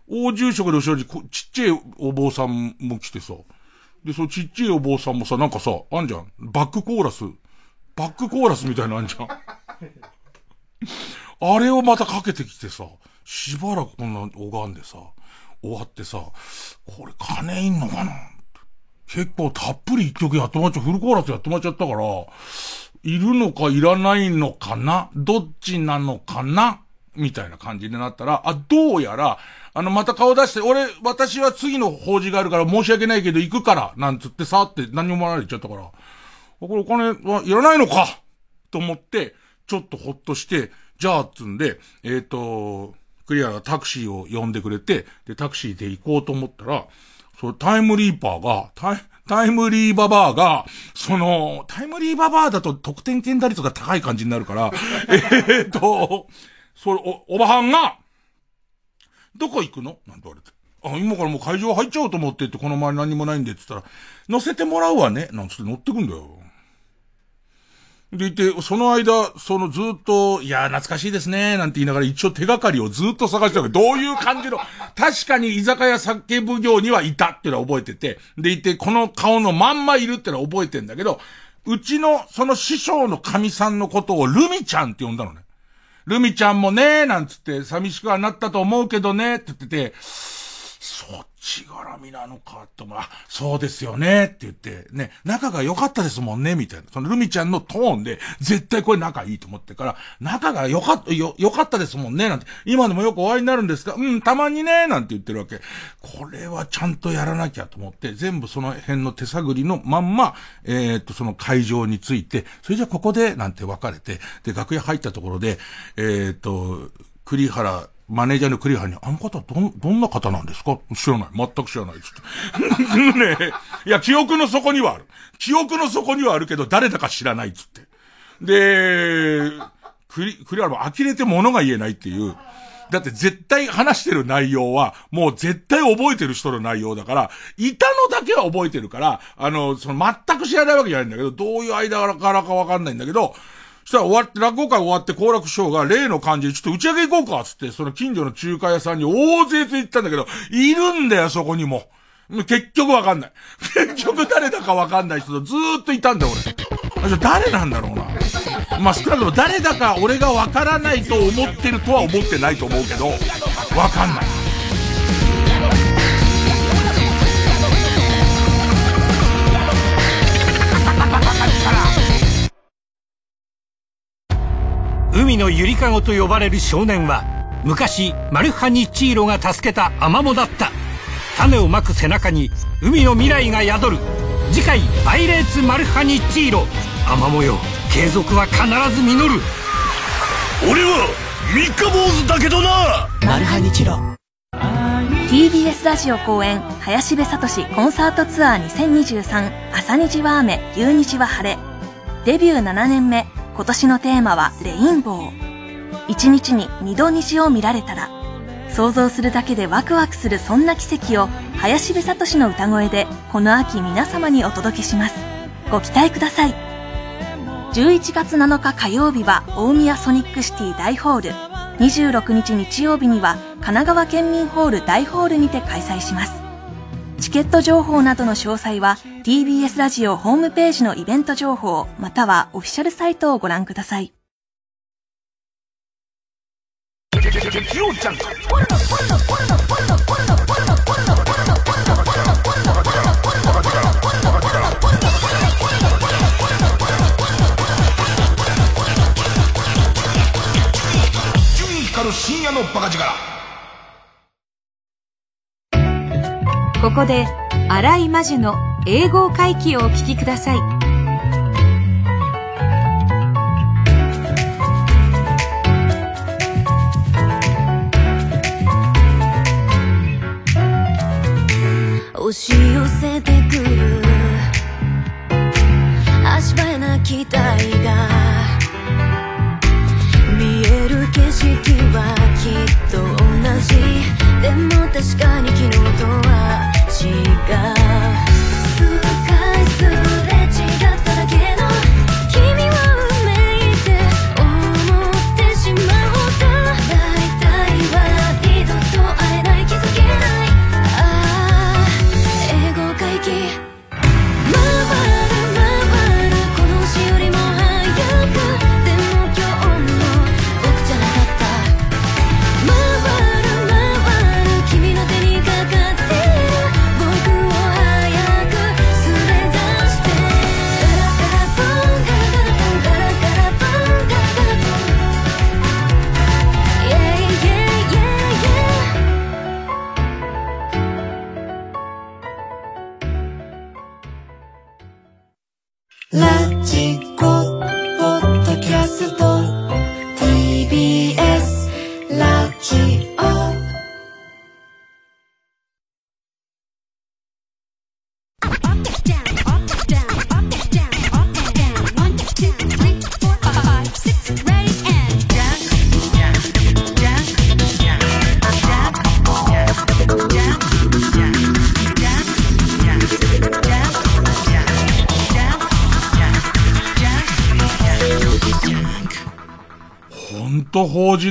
A: 大住職の後ろにちっちゃいお坊さんも来てさ、で、そのちっちゃいお坊さんもさ、なんかさ、あんじゃん。バックコーラス。バックコーラスみたいなあんじゃん。あれをまたかけてきてさ、しばらくこんな拝んでさ、終わってさ、これ金いんのかな？結構たっぷり一曲やってもらっちゃう、フルコーラスやってもらっちゃったから、いるのかいらないのかな？どっちなのかな？みたいな感じになったら、あ、どうやら、あの、また顔出して、俺、私は次の法事があるから申し訳ないけど行くから、なんつってさって何ももらわれちゃったから、これお金はいらないのかと思って、ちょっとほっとして、じゃあ、つんで、えっ、ー、と、クリアがタクシーを呼んでくれて、で、タクシーで行こうと思ったら、そのタイムリーパーが、タイ、タイムリーババアが、その、タイムリーババアだと得点圏打率が高い感じになるから、えっと、それ、お、おばはんが、どこ行くの？なんて言われて。あ、今からもう会場入っちゃおうと思ってって、この周り何もないんでって言ったら、乗せてもらうわねなんつって乗ってくんだよ。でいて、その間、そのずっと、いや、懐かしいですね、なんて言いながら一応手がかりをずっと探してたけど、どういう感じの、確かに居酒屋酒奉行にはいたってのは覚えてて、でいて、この顔のまんまいるってのは覚えてんだけど、うちの、その師匠の神さんのことをルミちゃんって呼んだのね。ルミちゃんもね、なんつって、寂しくはなったと思うけどね、って言ってて、そっち絡みなのかとあ、そうですよね。って言って、ね、仲が良かったですもんね。みたいな。そのルミちゃんのトーンで、絶対これ仲いいと思ってから、仲が良かった、よ、良かったですもんね。なんて、今でもよくお会いになるんですか？うん、たまにね。なんて言ってるわけ。これはちゃんとやらなきゃと思って、全部その辺の手探りのまんま、えー、っと、その会場について、それじゃあここで、なんて別れて、で、楽屋入ったところで、えー、っと、栗原マネージャーの栗原に、あの方ど、どんな方なんですか？知らない。全く知らない。つって。ねいや、記憶の底にはある。記憶の底にはあるけど、誰だか知らない。つって。で、栗、栗原も呆れて物が言えないっていう。だって絶対話してる内容は、もう絶対覚えてる人の内容だから、いたのだけは覚えてるから、あの、その全く知らないわけじゃないんだけど、どういう間からかわかんないんだけど、したら終わって、落語会終わって好楽師匠が例の感じでちょっと打ち上げ行こうかつって、その近所の中華屋さんに大勢ついったんだけど、いるんだよ、そこにも。結局わかんない。結局誰だかわかんない人とずーっといたんだよ、俺。じゃ誰なんだろうな。まあ、少なくとも誰だか俺がわからないと思ってるとは思ってないと思うけど、わかんない。
F: 海のゆりかごと呼ばれる少年は昔マルハニチーロが助けたアマモだった。種をまく背中に海の未来が宿る。次回「パイレーツマルハニチーロ」アマモよ継続は必ず実る。
G: 俺は三日坊主だけどな。
B: マルハニチロ。
H: TBS ラジオ公演林部聡コンサートツアー2023朝虹は雨夕虹は晴れ。デビュー7年目今年のテーマはレインボー。一日に二度虹を見られたら、想像するだけでワクワクするそんな奇跡を林部聡の歌声でこの秋皆様にお届けします。ご期待ください。11月7日火曜日は大宮ソニックシティ大ホール。26日日曜日には神奈川県民ホール大ホールにて開催します。チケット情報などの詳細は TBS ラジオホームページのイベント情報またはオフィシャルサイトをご覧ください。
A: 深夜のバカ力
H: ここで荒井魔ジの英語会帰をお聞きください。
I: 押し寄せてくる足早な期待が見える景色はきっと同じ。でも確かに昨日とは違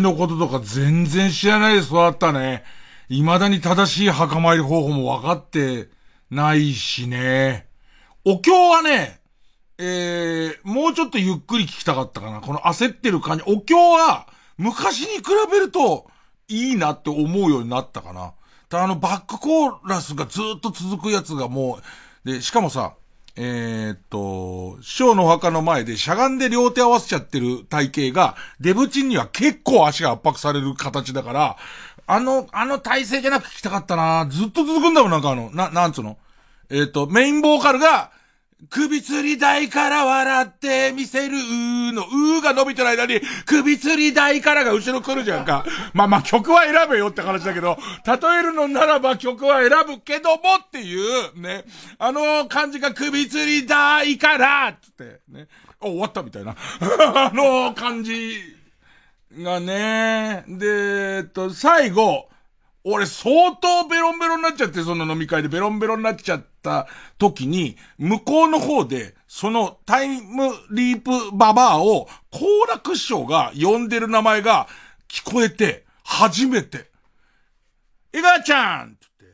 I: のこ
A: ととか全然知らないで育ったね。未だに正しい墓参り方法も分かってないしね。お経はね、えー、もうちょっとゆっくり聞きたかったかな。この焦ってる感じ。お経は、昔に比べると、いいなって思うようになったかな。ただあの、バックコーラスがずっと続くやつがもう、で、しかもさ、えーっと、師匠のお墓の前でしゃがんで両手合わせちゃってる体型が、デブチンには結構足が圧迫される形だから、あの、あの体勢じゃなく聞きたかったな。ずっと続くんだもん、なんかあの、な、なんつうの？えーっと、メインボーカルが、首吊り台から笑って見せるうの、うーが伸びてる間に、首吊り台からが後ろ来るじゃんか。まあまあ曲は選べよって話だけど、例えるのならば曲は選ぶけどもっていう、ね。あの感じが首吊り台からつって、ね。あ、終わったみたいな。あの感じがね。で、えっと、最後、俺相当ベロンベロンになっちゃって、その飲み会でベロンベロンになっちゃってた時に、向こうの方で、そのタイムリープババアを、好楽師匠が呼んでる名前が聞こえて、初めて、江川ちゃんつって、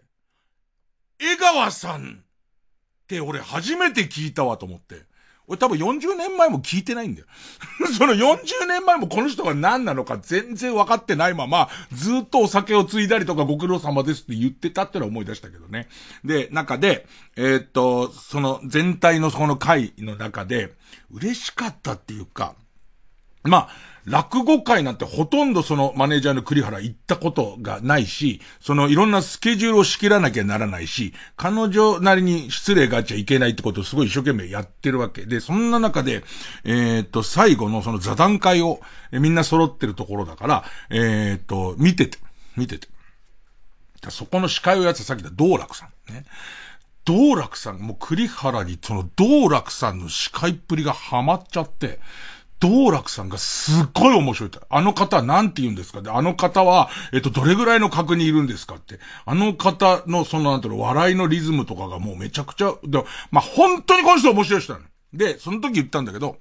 A: 江川さんって俺初めて聞いたわと思って。俺多分40年前も聞いてないんだよ。その40年前もこの人が何なのか全然分かってないまま、ずっとお酒を継いだりとかご苦労様ですって言ってたってのは思い出したけどね。で、中で、えーっと、その全体のその回の中で、嬉しかったっていうか、まあ、落語会なんてほとんどそのマネージャーの栗原行ったことがないし、そのいろんなスケジュールを仕切らなきゃならないし、彼女なりに失礼があっちゃいけないってことをすごい一生懸命やってるわけで、そんな中で、えーっと、最後のその座談会を、みんな揃ってるところだから、えーっと、見てて、見てて。そこの司会をやってたさっき言った道楽さんね。道楽さん、もう栗原にその道楽さんの司会っぷりがハマっちゃって、道楽さんがすっごい面白いって。あの方は何て言うんですか？で、あの方は、えっと、どれぐらいの角にいるんですかって。あの方の、その、なんていうの、笑いのリズムとかがもうめちゃくちゃ、でまあ、本当にこの人面白い人なの。で、その時言ったんだけど、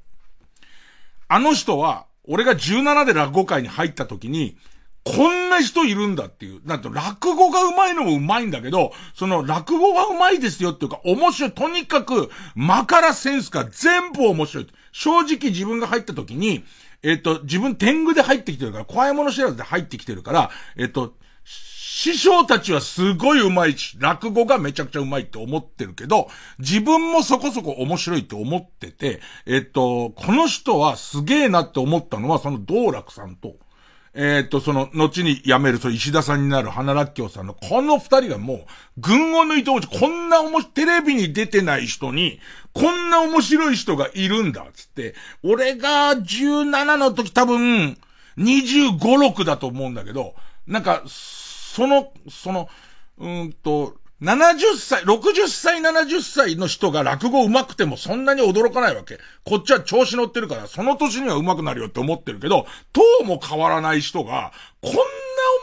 A: あの人は、俺が17で落語会に入った時に、こんな人いるんだっていう。なんと、落語が上手いのも上手いんだけど、その落語が上手いですよっていうか、面白い。とにかく、間からセンスが全部面白い。正直自分が入った時に、えっ、と、自分天狗で入ってきてるから、怖いもの知らずで入ってきてるから、えっ、と、師匠たちはすごい上手いし、落語がめちゃくちゃ上手いって思ってるけど、自分もそこそこ面白いって思ってて、えっと、この人はすげえなって思ったのは、その道楽さんと、えっと、その、後に辞める、その石田さんになる花らっきょうさんの、この二人がもう、群を抜いて落ち、こんな面白い、テレビに出てない人に、こんな面白い人がいるんだ、つって、俺が17の時多分、25、6だと思うんだけど、なんか、その、その、うんと、70歳、60歳、70歳の人が落語上手くてもそんなに驚かないわけ。こっちは調子乗ってるから、その年には上手くなるよって思ってるけど、どうも変わらない人が、こんな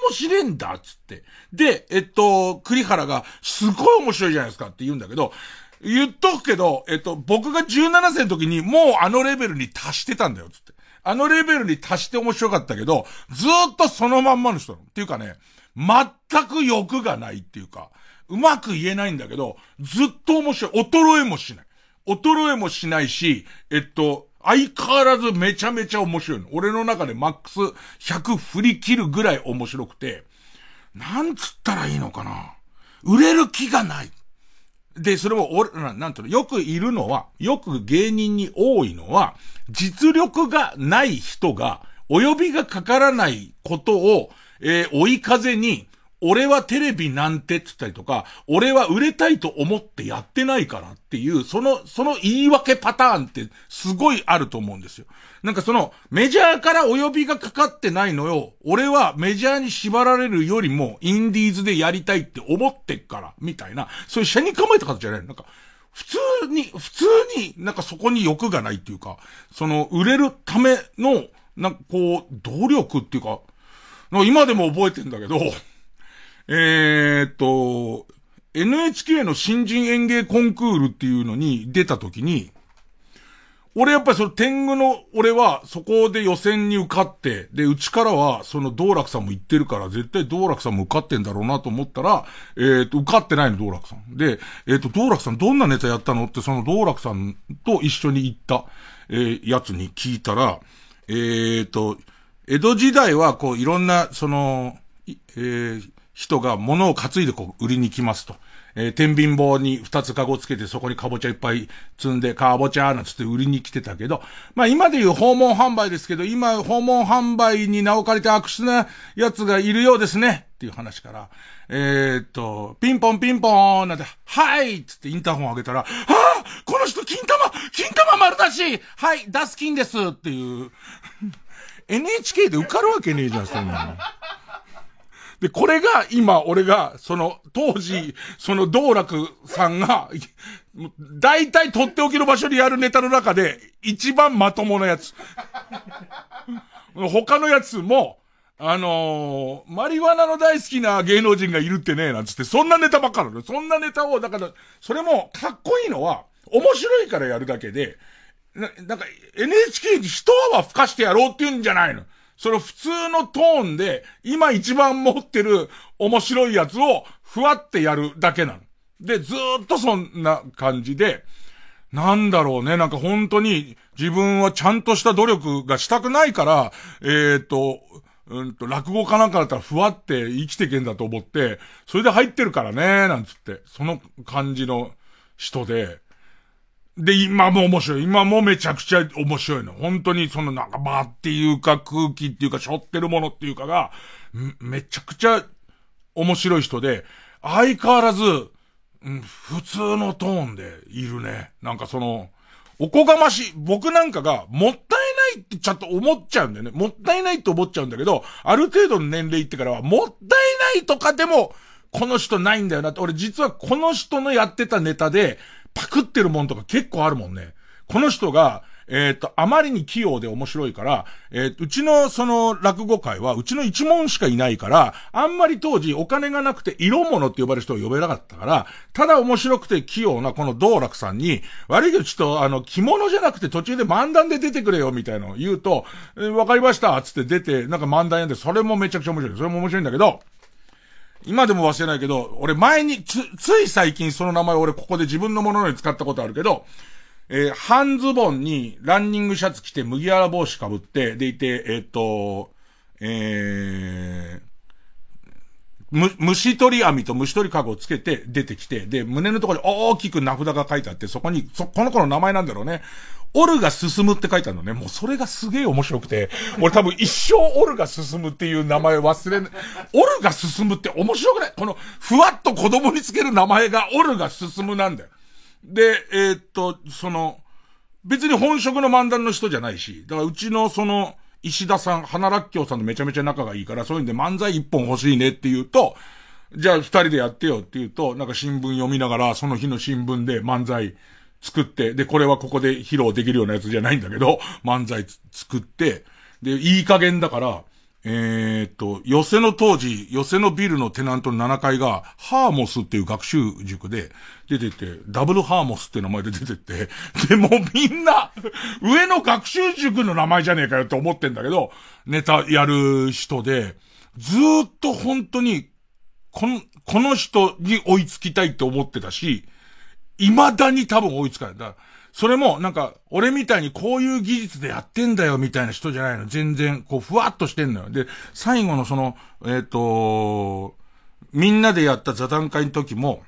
A: 面白いんだ、つって。で、えっと、栗原が、すごい面白いじゃないですかって言うんだけど、言っとくけど、えっと、僕が17歳の時にもうあのレベルに達してたんだよ、つって。あのレベルに達して面白かったけど、ずっとそのまんまの人。っていうかね、全く欲がないっていうか、うまく言えないんだけど、ずっと面白い。衰えもしない。衰えもしないし、えっと、相変わらずめちゃめちゃ面白いの。俺の中でマックス100振り切るぐらい面白くて、なんつったらいいのかな。売れる気がない。で、それも俺、なんとよくいるのは、よく芸人に多いのは、実力がない人が、及びがかからないことを、えー、追い風に、俺はテレビなんてって言ったりとか、俺は売れたいと思ってやってないからっていう、その、その言い訳パターンってすごいあると思うんですよ。なんかその、メジャーから及びがかかってないのよ。俺はメジャーに縛られるよりも、インディーズでやりたいって思ってっから、みたいな、そういう車に構えた方じゃない。なんか、普通に、普通になんかそこに欲がないっていうか、その、売れるための、なんかこう、努力っていうか、今でも覚えてんだけど、えー、っと、NHK の新人演芸コンクールっていうのに出た時に、俺やっぱりその天狗の、俺はそこで予選に受かって、で、うちからはその道楽さんも言ってるから、絶対道楽さんも受かってんだろうなと思ったら、えっ、ー、と、受かってないの、道楽さん。で、えっ、ー、と、道楽さんどんなネタやったのって、その道楽さんと一緒に行った、えー、やつに聞いたら、えっ、ー、と、江戸時代はこういろんな、その、えー、人が物を担いでこう売りに来ますと。えー、天秤棒に二つカゴつけてそこにカボチャいっぱい積んで、カボチャーなんつって売りに来てたけど、まあ今でいう訪問販売ですけど、今訪問販売に名を借りて悪質なやつがいるようですね。っていう話から、えー、っと、ピンポンピンポーンなんて、はいっつってインターホン上げたら、ああこの人金玉金玉丸出しはい、出す金ですっていう。NHK で受かるわけねえじゃん、そんなの。で、これが今、俺が、その、当時、その道楽さんが、大体取っておきの場所にやるネタの中で、一番まともなやつ。他のやつも、あのー、マリワナの大好きな芸能人がいるってね、なんつって、そんなネタばっかりそんなネタを、だから、それも、かっこいいのは、面白いからやるだけで、な、なんか、NHK に一泡吹かしてやろうって言うんじゃないの。その普通のトーンで、今一番持ってる面白いやつを、ふわってやるだけなの。で、ずっとそんな感じで、なんだろうね、なんか本当に自分はちゃんとした努力がしたくないから、えっ、ー、と、うんと、落語家なんかだったらふわって生きてけんだと思って、それで入ってるからね、なんつって、その感じの人で、で、今も面白い。今もめちゃくちゃ面白いの。本当にそのなんか間っていうか空気っていうか背負ってるものっていうかが、めちゃくちゃ面白い人で、相変わらず、うん、普通のトーンでいるね。なんかその、おこがましい。僕なんかが、もったいないってちゃんと思っちゃうんだよね。もったいないって思っちゃうんだけど、ある程度の年齢いってからは、もったいないとかでも、この人ないんだよなって。俺実はこの人のやってたネタで、パクってるもんとか結構あるもんね。この人が、えっ、ー、と、あまりに器用で面白いから、えー、うちのその落語会は、うちの一問しかいないから、あんまり当時お金がなくて色物って呼ばれる人を呼べなかったから、ただ面白くて器用なこの道楽さんに、悪いけどちょっとあの、着物じゃなくて途中で漫談で出てくれよみたいなのを言うと、えー、わかりましたつって出て、なんか漫談やんで、それもめちゃくちゃ面白い。それも面白いんだけど、今でも忘れないけど、俺前に、つ、つい最近その名前俺ここで自分のものに使ったことあるけど、えー、半ズボンにランニングシャツ着て麦わら帽子かぶって、でいて、えっ、ー、と、えー、む、虫取り網と虫取りかごをつけて出てきて、で、胸のところに大きく名札が書いてあって、そこに、そ、この子の名前なんだろうね。オルが進むって書いてあるのね。もうそれがすげえ面白くて、俺多分一生オルが進むっていう名前忘れない。オルが進むって面白くない？この、ふわっと子供につける名前がオルが進むなんだよ。で、えー、っと、その、別に本職の漫談の人じゃないし、だからうちのその、石田さん、花らっきょうさんとめちゃめちゃ仲がいいから、そういうんで漫才一本欲しいねって言うと、じゃあ二人でやってよって言うと、なんか新聞読みながら、その日の新聞で漫才作って、で、これはここで披露できるようなやつじゃないんだけど、漫才作って、で、いい加減だから、えー、っと、寄せの当時、寄せのビルのテナントの7階が、ハーモスっていう学習塾で出てて、ダブルハーモスって名前で出てて、で、もみんな、上の学習塾の名前じゃねえかよって思ってんだけど、ネタやる人で、ずーっと本当に、この、この人に追いつきたいって思ってたし、未だに多分追いつかない。だそれも、なんか、俺みたいにこういう技術でやってんだよみたいな人じゃないの。全然、こう、ふわっとしてんのよ。で、最後のその、えっ、ー、と、みんなでやった座談会の時も、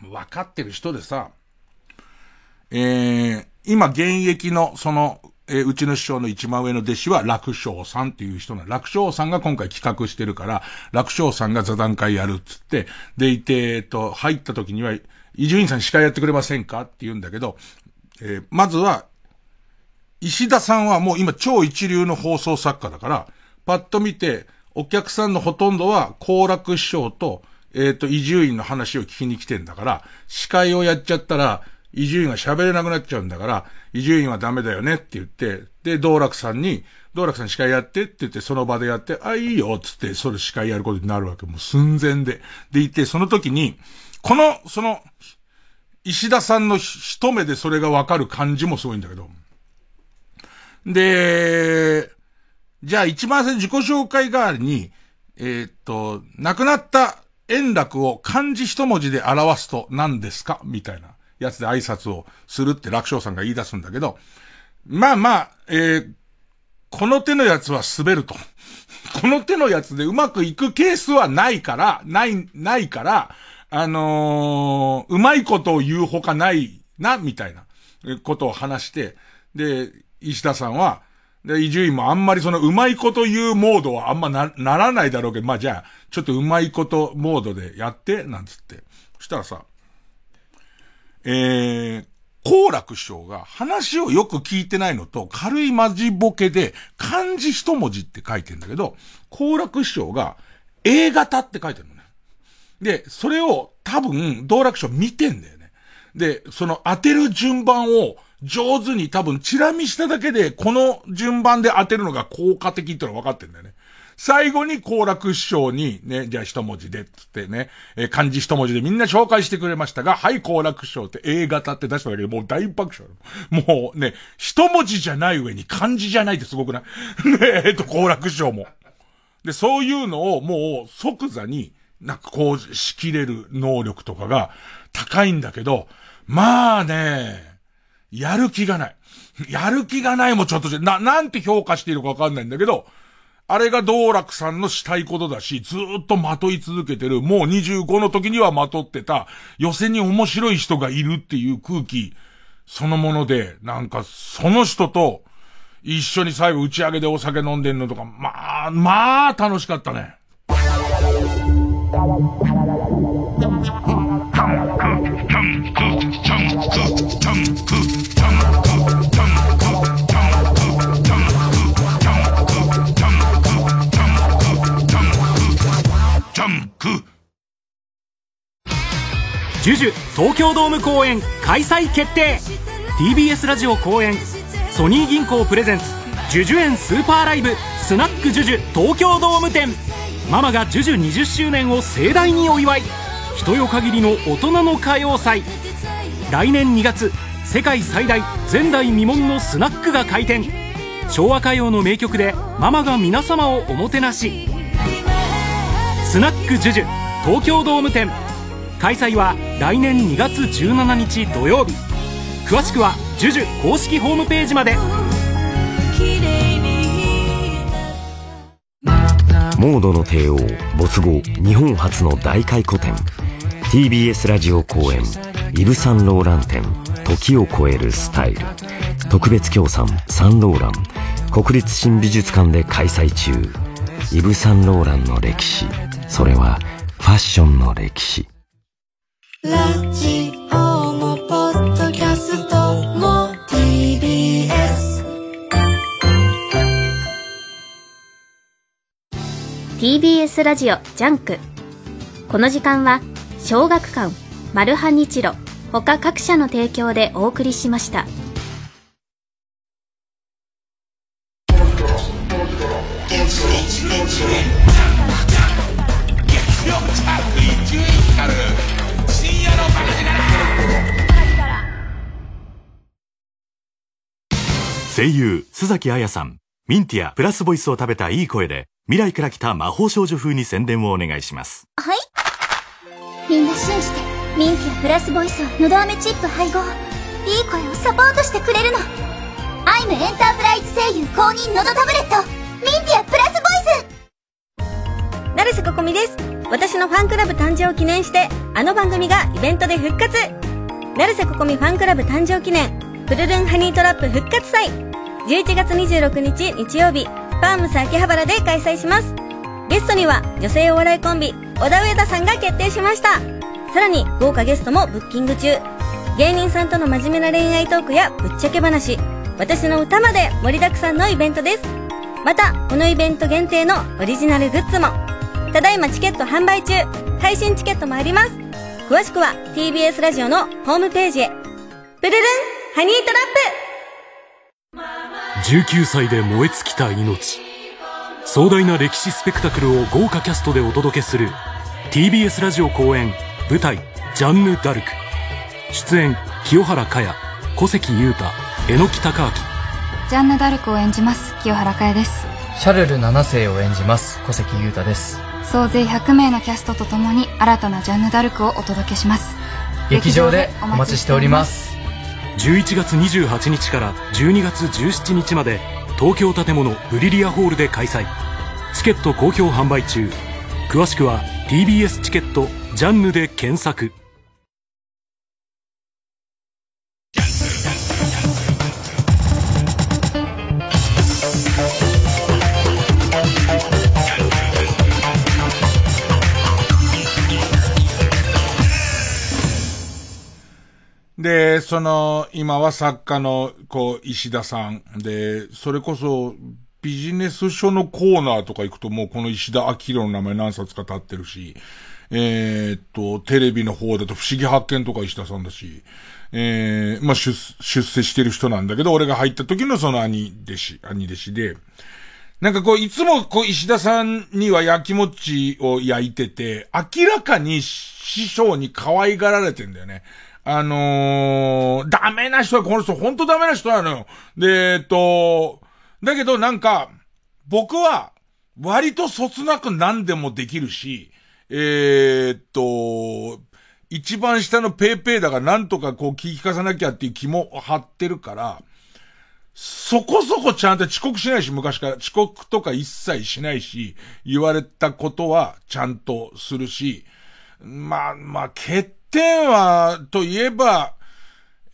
A: 分かってる人でさ、えー、今現役の、その、えー、うちの師匠の一番上の弟子は楽勝さんっていう人な楽勝さんが今回企画してるから、楽勝さんが座談会やるっつって、でいて、えっと、入った時には、伊集院さん司会やってくれませんか？って言うんだけど、えー、まずは、石田さんはもう今超一流の放送作家だから、パッと見て、お客さんのほとんどは、高楽師匠と、えっ、ー、と、伊集院の話を聞きに来てんだから、司会をやっちゃったら、伊集院が喋れなくなっちゃうんだから、伊集院はダメだよねって言って、で、道楽さんに、道楽さん司会やってって言って、その場でやって、あ、いいよっつって、それ司会やることになるわけ。もう寸前で。でいて、その時に、この、その、石田さんの一目でそれがわかる感じもすごいんだけど。で、じゃあ一番最初自己紹介代わりに、えー、っと、亡くなった円楽を漢字一文字で表すと何ですか？みたいな。やつで挨拶をするって楽勝さんが言い出すんだけど、まあまあ、えー、この手のやつは滑ると。この手のやつでうまくいくケースはないから、ない、ないから、あのー、うまいことを言うほかないな、みたいなことを話して、で、石田さんは、で、伊集院もあんまりそのうまいこと言うモードはあんまな、ならないだろうけど、まあじゃあ、ちょっとうまいことモードでやって、なんつって。そしたらさ、えー、好楽師匠が話をよく聞いてないのと軽いマジボケで漢字一文字って書いてんだけど、好楽師匠が A 型って書いてるの。で、それを多分道楽師匠見てんだよね。で、その当てる順番を上手に多分チラ見しただけでこの順番で当てるのが効果的ってのは分かってんだよね。最後に好楽師匠に、ね、じゃあ一文字で、つってね、えー、漢字一文字でみんな紹介してくれましたが、はい、好楽師匠って A 型って出しただけでもう大爆笑。もうね、一文字じゃない上に漢字じゃないってすごくない？ねえっと、好楽師匠も。で、そういうのをもう即座に、なんかこう、仕切れる能力とかが高いんだけど、まあね、やる気がない。やる気がないもちょっとな、なんて評価しているかわかんないんだけど、あれが道楽さんのしたいことだし、ずっとまとい続けてる、もう25の時にはまとってた、寄せに面白い人がいるっていう空気、そのもので、なんか、その人と、一緒に最後打ち上げでお酒飲んでんのとか、まあ、まあ、楽しかったね。
F: ジュジュ東京ドーム公演開催決定。TBS ラジオ公演ソニー銀行プレゼンツジュジュ園スーパーライブスナックジュジュ東京ドーム店。ママがジュジュ20周年を盛大にお祝い。人よ限りの大人の歌謡祭。来年2月世界最大前代未聞のスナックが開店。昭和歌謡の名曲でママが皆様をおもてなし。スナックジュジュ東京ドーム店。開催は来年2月17日土曜日。詳しくは JUJU 公式ホームページまで。
J: モードの帝王没後日本初の大回顧展 TBS ラジオ公演イブ・サンローラン展時を超えるスタイル。特別協賛サンローラン。国立新美術館で開催中。イブ・サンローランの歴史。それはファッションの歴史。ラジオ。
C: TBS ラジオジャンク。この時間は小学館マルハニチロ他各社の提供でお送りしました。
K: 声優須崎彩さん。ミンティアプラスボイスを食べたいい声で未来から来た魔法少女風に宣伝をお願いします。
L: はい。みんな信じて。ミンティアプラスボイスはのど飴チップ配合。いい声をサポートしてくれるの。アイムエンタープライズ声優公認のどタブレット。ミンティアプラスボイス。
M: 成瀬ここみです。私のファンクラブ誕生を記念してあの番組がイベントで復活。成瀬ここみファンクラブ誕生記念。プルルンハニートラップ復活祭。11月26日日曜日パームス秋葉原で開催します。ゲストには女性お笑いコンビ小田上田さんが決定しました。さらに豪華ゲストもブッキング中。芸人さんとの真面目な恋愛トークやぶっちゃけ話。私の歌まで盛りだくさんのイベントです。またこのイベント限定のオリジナルグッズも。ただいまチケット販売中。配信チケットもあります。詳しくは TBS ラジオのホームページへ。プルルンハニートラップ
N: 19歳で燃え尽きた命。壮大な歴史スペクタクルを豪華キャストでお届けする TBS ラジオ公演舞台「ジャンヌ・ダルク」出演清原果耶小関裕太榎木隆明。
O: ジャンヌ・ダルクを演じます清原果耶です。
P: シャルル7世を演じます小関裕太です。
O: 総勢100名のキャストとともに新たなジャンヌ・ダルクをお届けします。
P: 劇場でお待ちしております
N: 11月28日から12月17日まで東京建物ブリリアホールで開催。チケット好評販売中。詳しくは TBS チケットジャンヌで検索。
A: で、その、今は作家の、こう、石田さん。で、それこそ、ビジネス書のコーナーとか行くともうこの石田明の名前何冊か立ってるし、えー、っと、テレビの方だと不思議発見とか石田さんだし、えー、まあ、出、出世してる人なんだけど、俺が入った時のその兄弟子、兄弟子で、なんかこう、いつもこう、石田さんには焼きもちを焼いてて、明らかに師匠に可愛がられてんだよね。あのー、ダメな人はこの人、ほんとダメな人なのよ。で、えっと、だけどなんか、僕は、割とそつなく何でもできるし、えー、っと、一番下のペーペーだがなんとかこう聞き聞かさなきゃっていう気も張ってるから、そこそこちゃんと遅刻しないし、昔から遅刻とか一切しないし、言われたことはちゃんとするし、まあまあ、欠点は、といえば、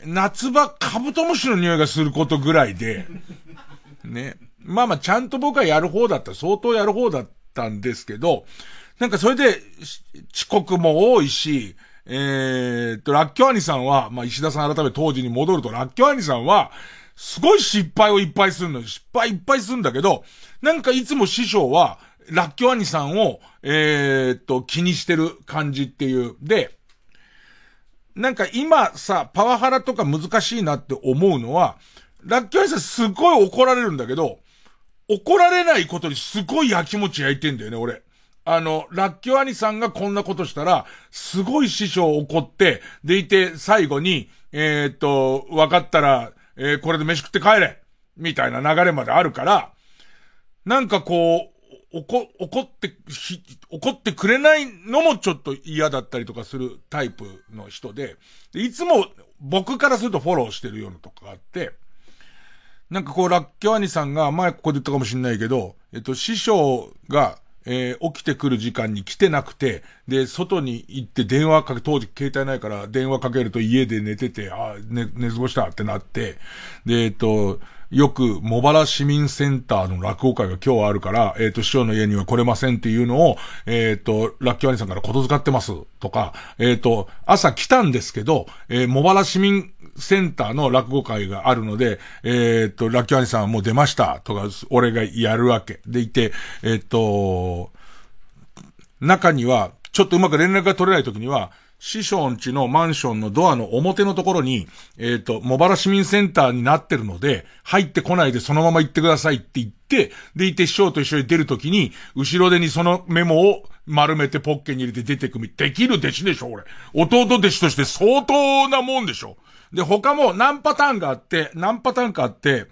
A: 夏場カブトムシの匂いがすることぐらいで、ね。まあまあ、ちゃんと僕はやる方だった、相当やる方だったんですけど、なんかそれで、遅刻も多いし、えー、と、ラッキョアニさんは、まあ石田さん改め当時に戻ると、ラッキョアニさんは、すごい失敗をいっぱいするの。失敗いっぱいするんだけど、なんかいつも師匠は、ラッキョアニさんを、えー、と、気にしてる感じっていう。で、なんか今さ、パワハラとか難しいなって思うのは、ラッキョアニさんすごい怒られるんだけど、怒られないことにすごい焼きもち焼いてんだよね、俺。あの、ラッキョアニさんがこんなことしたら、すごい師匠怒って、でいて、最後に、えー、っと、分かったら、えー、これで飯食って帰れみたいな流れまであるから、なんかこう、怒、怒って、ひ、怒ってくれないのもちょっと嫌だったりとかするタイプの人で、でいつも僕からするとフォローしてるようなとこがあって、なんかこう、ラッキョアニさんが前ここで言ったかもしんないけど、えっと、師匠が、えー、起きてくる時間に来てなくて、で、外に行って電話かけ、当時携帯ないから電話かけると家で寝てて、あ、寝、寝過ごしたってなって、で、えっと、よく、茂原市民センターの落語会が今日あるから、えっ、と、師匠の家には来れませんっていうのを、えっ、と、ラッキョアニさんからことづかってますとか、えっ、と、朝来たんですけど、えー、茂原市民センターの落語会があるので、えっ、と、ラッキョアニさんはもう出ましたとか、俺がやるわけ。でいて、えっ、と、中には、ちょっとうまく連絡が取れない時には、師匠んちのマンションのドアの表のところに、えっ、と、茂原市民センターになってるので、入ってこないでそのまま行ってくださいって言って、でいて師匠と一緒に出るときに、後ろ手にそのメモを丸めてポッケに入れて出てくみ、できる弟子でしょ、俺。弟弟子として相当なもんでしょ。で、他も何パターンがあって、何パターンかあって、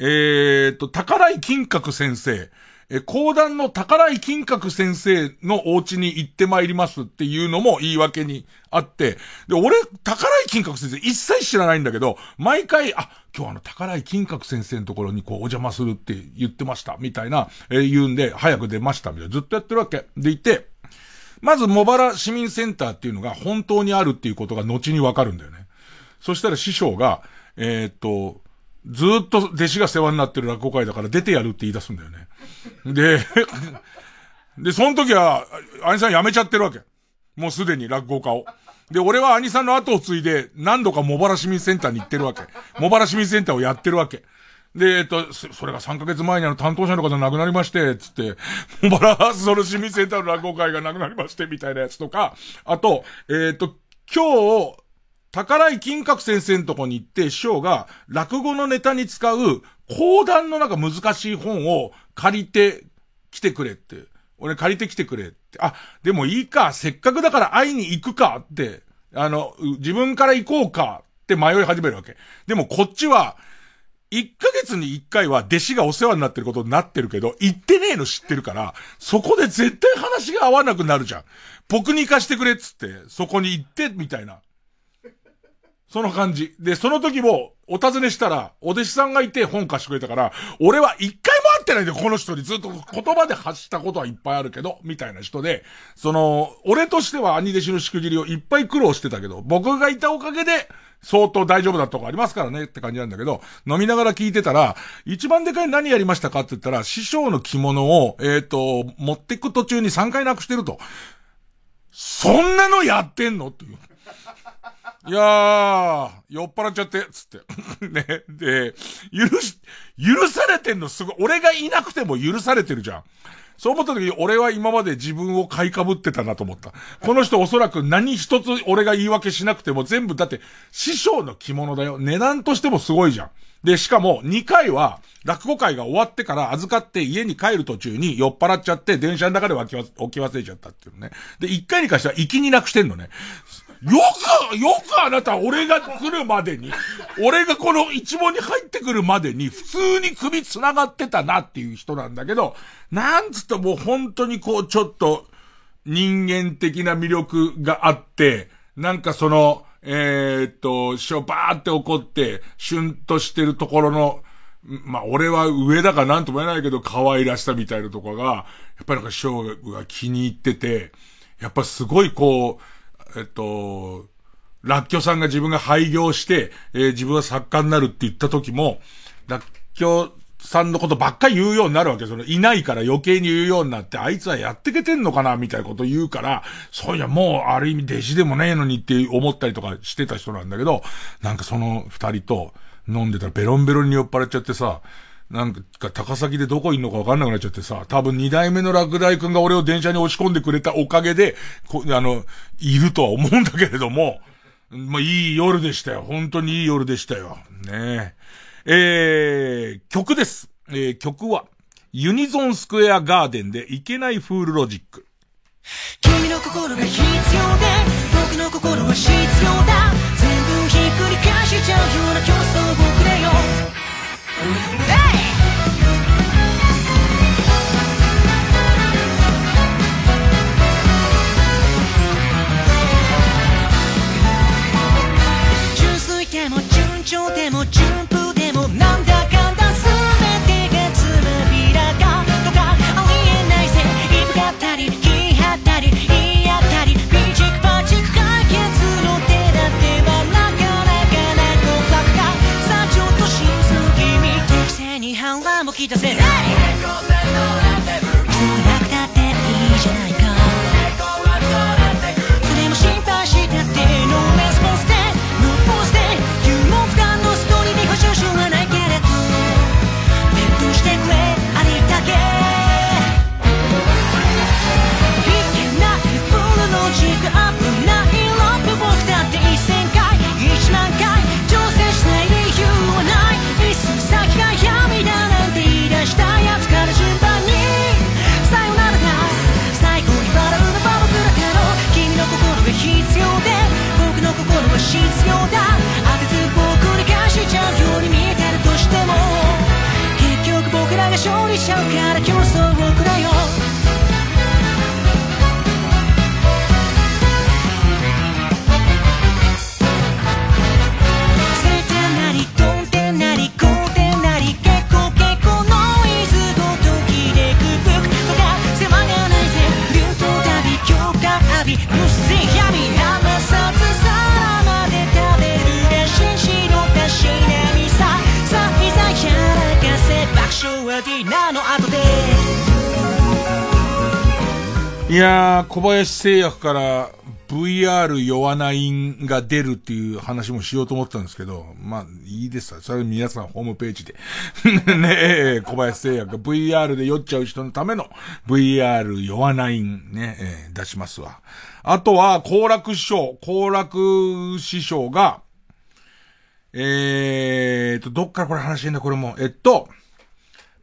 A: えっ、と、宝井金閣先生、え、講談の宝井金閣先生のお家に行ってまいりますっていうのも言い訳にあって、で、俺、宝井金閣先生一切知らないんだけど、毎回、あ、今日あの宝井金閣先生のところにこうお邪魔するって言ってました、みたいな、えー言うんで、早く出ました、みたいな。ずっとやってるわけ。でいて、まず茂原市民センターっていうのが本当にあるっていうことが後にわかるんだよね。そしたら師匠が、えーっと、ずっと弟子が世話になってる落語会だから出てやるって言い出すんだよね。で、で、その時は、兄さん辞めちゃってるわけ。もうすでに落語家を。で、俺は兄さんの後を継いで何度か茂原市民センターに行ってるわけ。茂原市民センターをやってるわけ。で、えっと、それが3ヶ月前にあの担当者の方亡くなりまして、つって、茂原その市民センターの落語会がなくなりまして、みたいなやつとか、あと、えっと、今日、宝井金閣先生のとこに行って、師匠が落語のネタに使う講談のなんか難しい本を借りてきてくれって。俺借りてきてくれって。あ、でもいいか、せっかくだから会いに行くかって、あの、自分から行こうかって迷い始めるわけ。でもこっちは、1ヶ月に1回は弟子がお世話になってることになってるけど、行ってねえの知ってるから、そこで絶対話が合わなくなるじゃん。僕に行かしてくれっつって、そこに行って、みたいな。その感じ。で、その時も、お尋ねしたら、お弟子さんがいて本貸してくれたから、俺は一回も会ってないんだよ、この人に。ずっと言葉で発したことはいっぱいあるけど、みたいな人で、その、俺としては兄弟子のしくじりをいっぱい苦労してたけど、僕がいたおかげで、相当大丈夫だとこありますからねって感じなんだけど、飲みながら聞いてたら、一番でかい何やりましたかって言ったら、師匠の着物を、えっ、と、持ってく途中に3回なくしてると。そんなのやってんの？っていう。いやー、酔っ払っちゃって、つって。ね。で、許し、許されてんのすごい。俺がいなくても許されてるじゃん。そう思った時に俺は今まで自分を買い被ってたなと思った。この人おそらく何一つ俺が言い訳しなくても全部、だって師匠の着物だよ。値段としてもすごいじゃん。で、しかも2回は落語会が終わってから預かって家に帰る途中に酔っ払っちゃって電車の中で置きわ置き忘れちゃったっていうね。で、1回に関しては行きになくしてんのね。よく、よくあなた俺が来るまでに、俺がこの一問に入ってくるまでに普通に首繋がってたなっていう人なんだけど、なんつってもう本当にこうちょっと人間的な魅力があって、なんかその、えーっと、師匠バーって怒って、シュンとしてるところの、まあ、俺は上だからなんとも言えないけど、可愛らしさみたいなとこが、やっぱりなんか師匠が気に入ってて、やっぱすごいこう、えっと、ラッキョさんが自分が廃業して、えー自分は作家になるって言った時も、ラッキョさんのことばっか言うようになるわけ。その、いないから余計に言うようになって、あいつはやってけてんのかなみたいなこと言うから、そういや、もう、ある意味弟子でもねえのにって思ったりとかしてた人なんだけど、なんかその二人と飲んでたらベロンベロンに酔っ払っちゃってさ、なんか、高崎でどこいんのかわかんなくなっちゃってさ、多分二代目の落第くんが俺を電車に押し込んでくれたおかげで、こあの、いるとは思うんだけれども、まあ、いい夜でしたよ。本当にいい夜でしたよ。ねえ。えー、曲です。えー、曲は、ユニゾンスクエアガーデンでいけないフールロジック。
B: 君の心が必要で僕の心は必要だ全部ひっくり返しちゃうような競争をくれよ調でも順風でもなんだかんだ全てがつまびらかとかありえないぜいぶかったり気張ったり言い合ったりピチクパチク解決の手だってはなかなかな極楽かさあちょっとしすぎみ適正に反乱もきたせなナーの後で
A: いやー、小林製薬から VR 弱ナインが出るっていう話もしようと思ったんですけど、まあ、いいですわ。それ皆さんホームページで。ねえ、小林製薬が VR で酔っちゃう人のための VR 弱ナインね、えー出しますわ。あとは、行楽師匠、行楽師匠が、えーと、どっからこれ話してんだ、これも。えっと、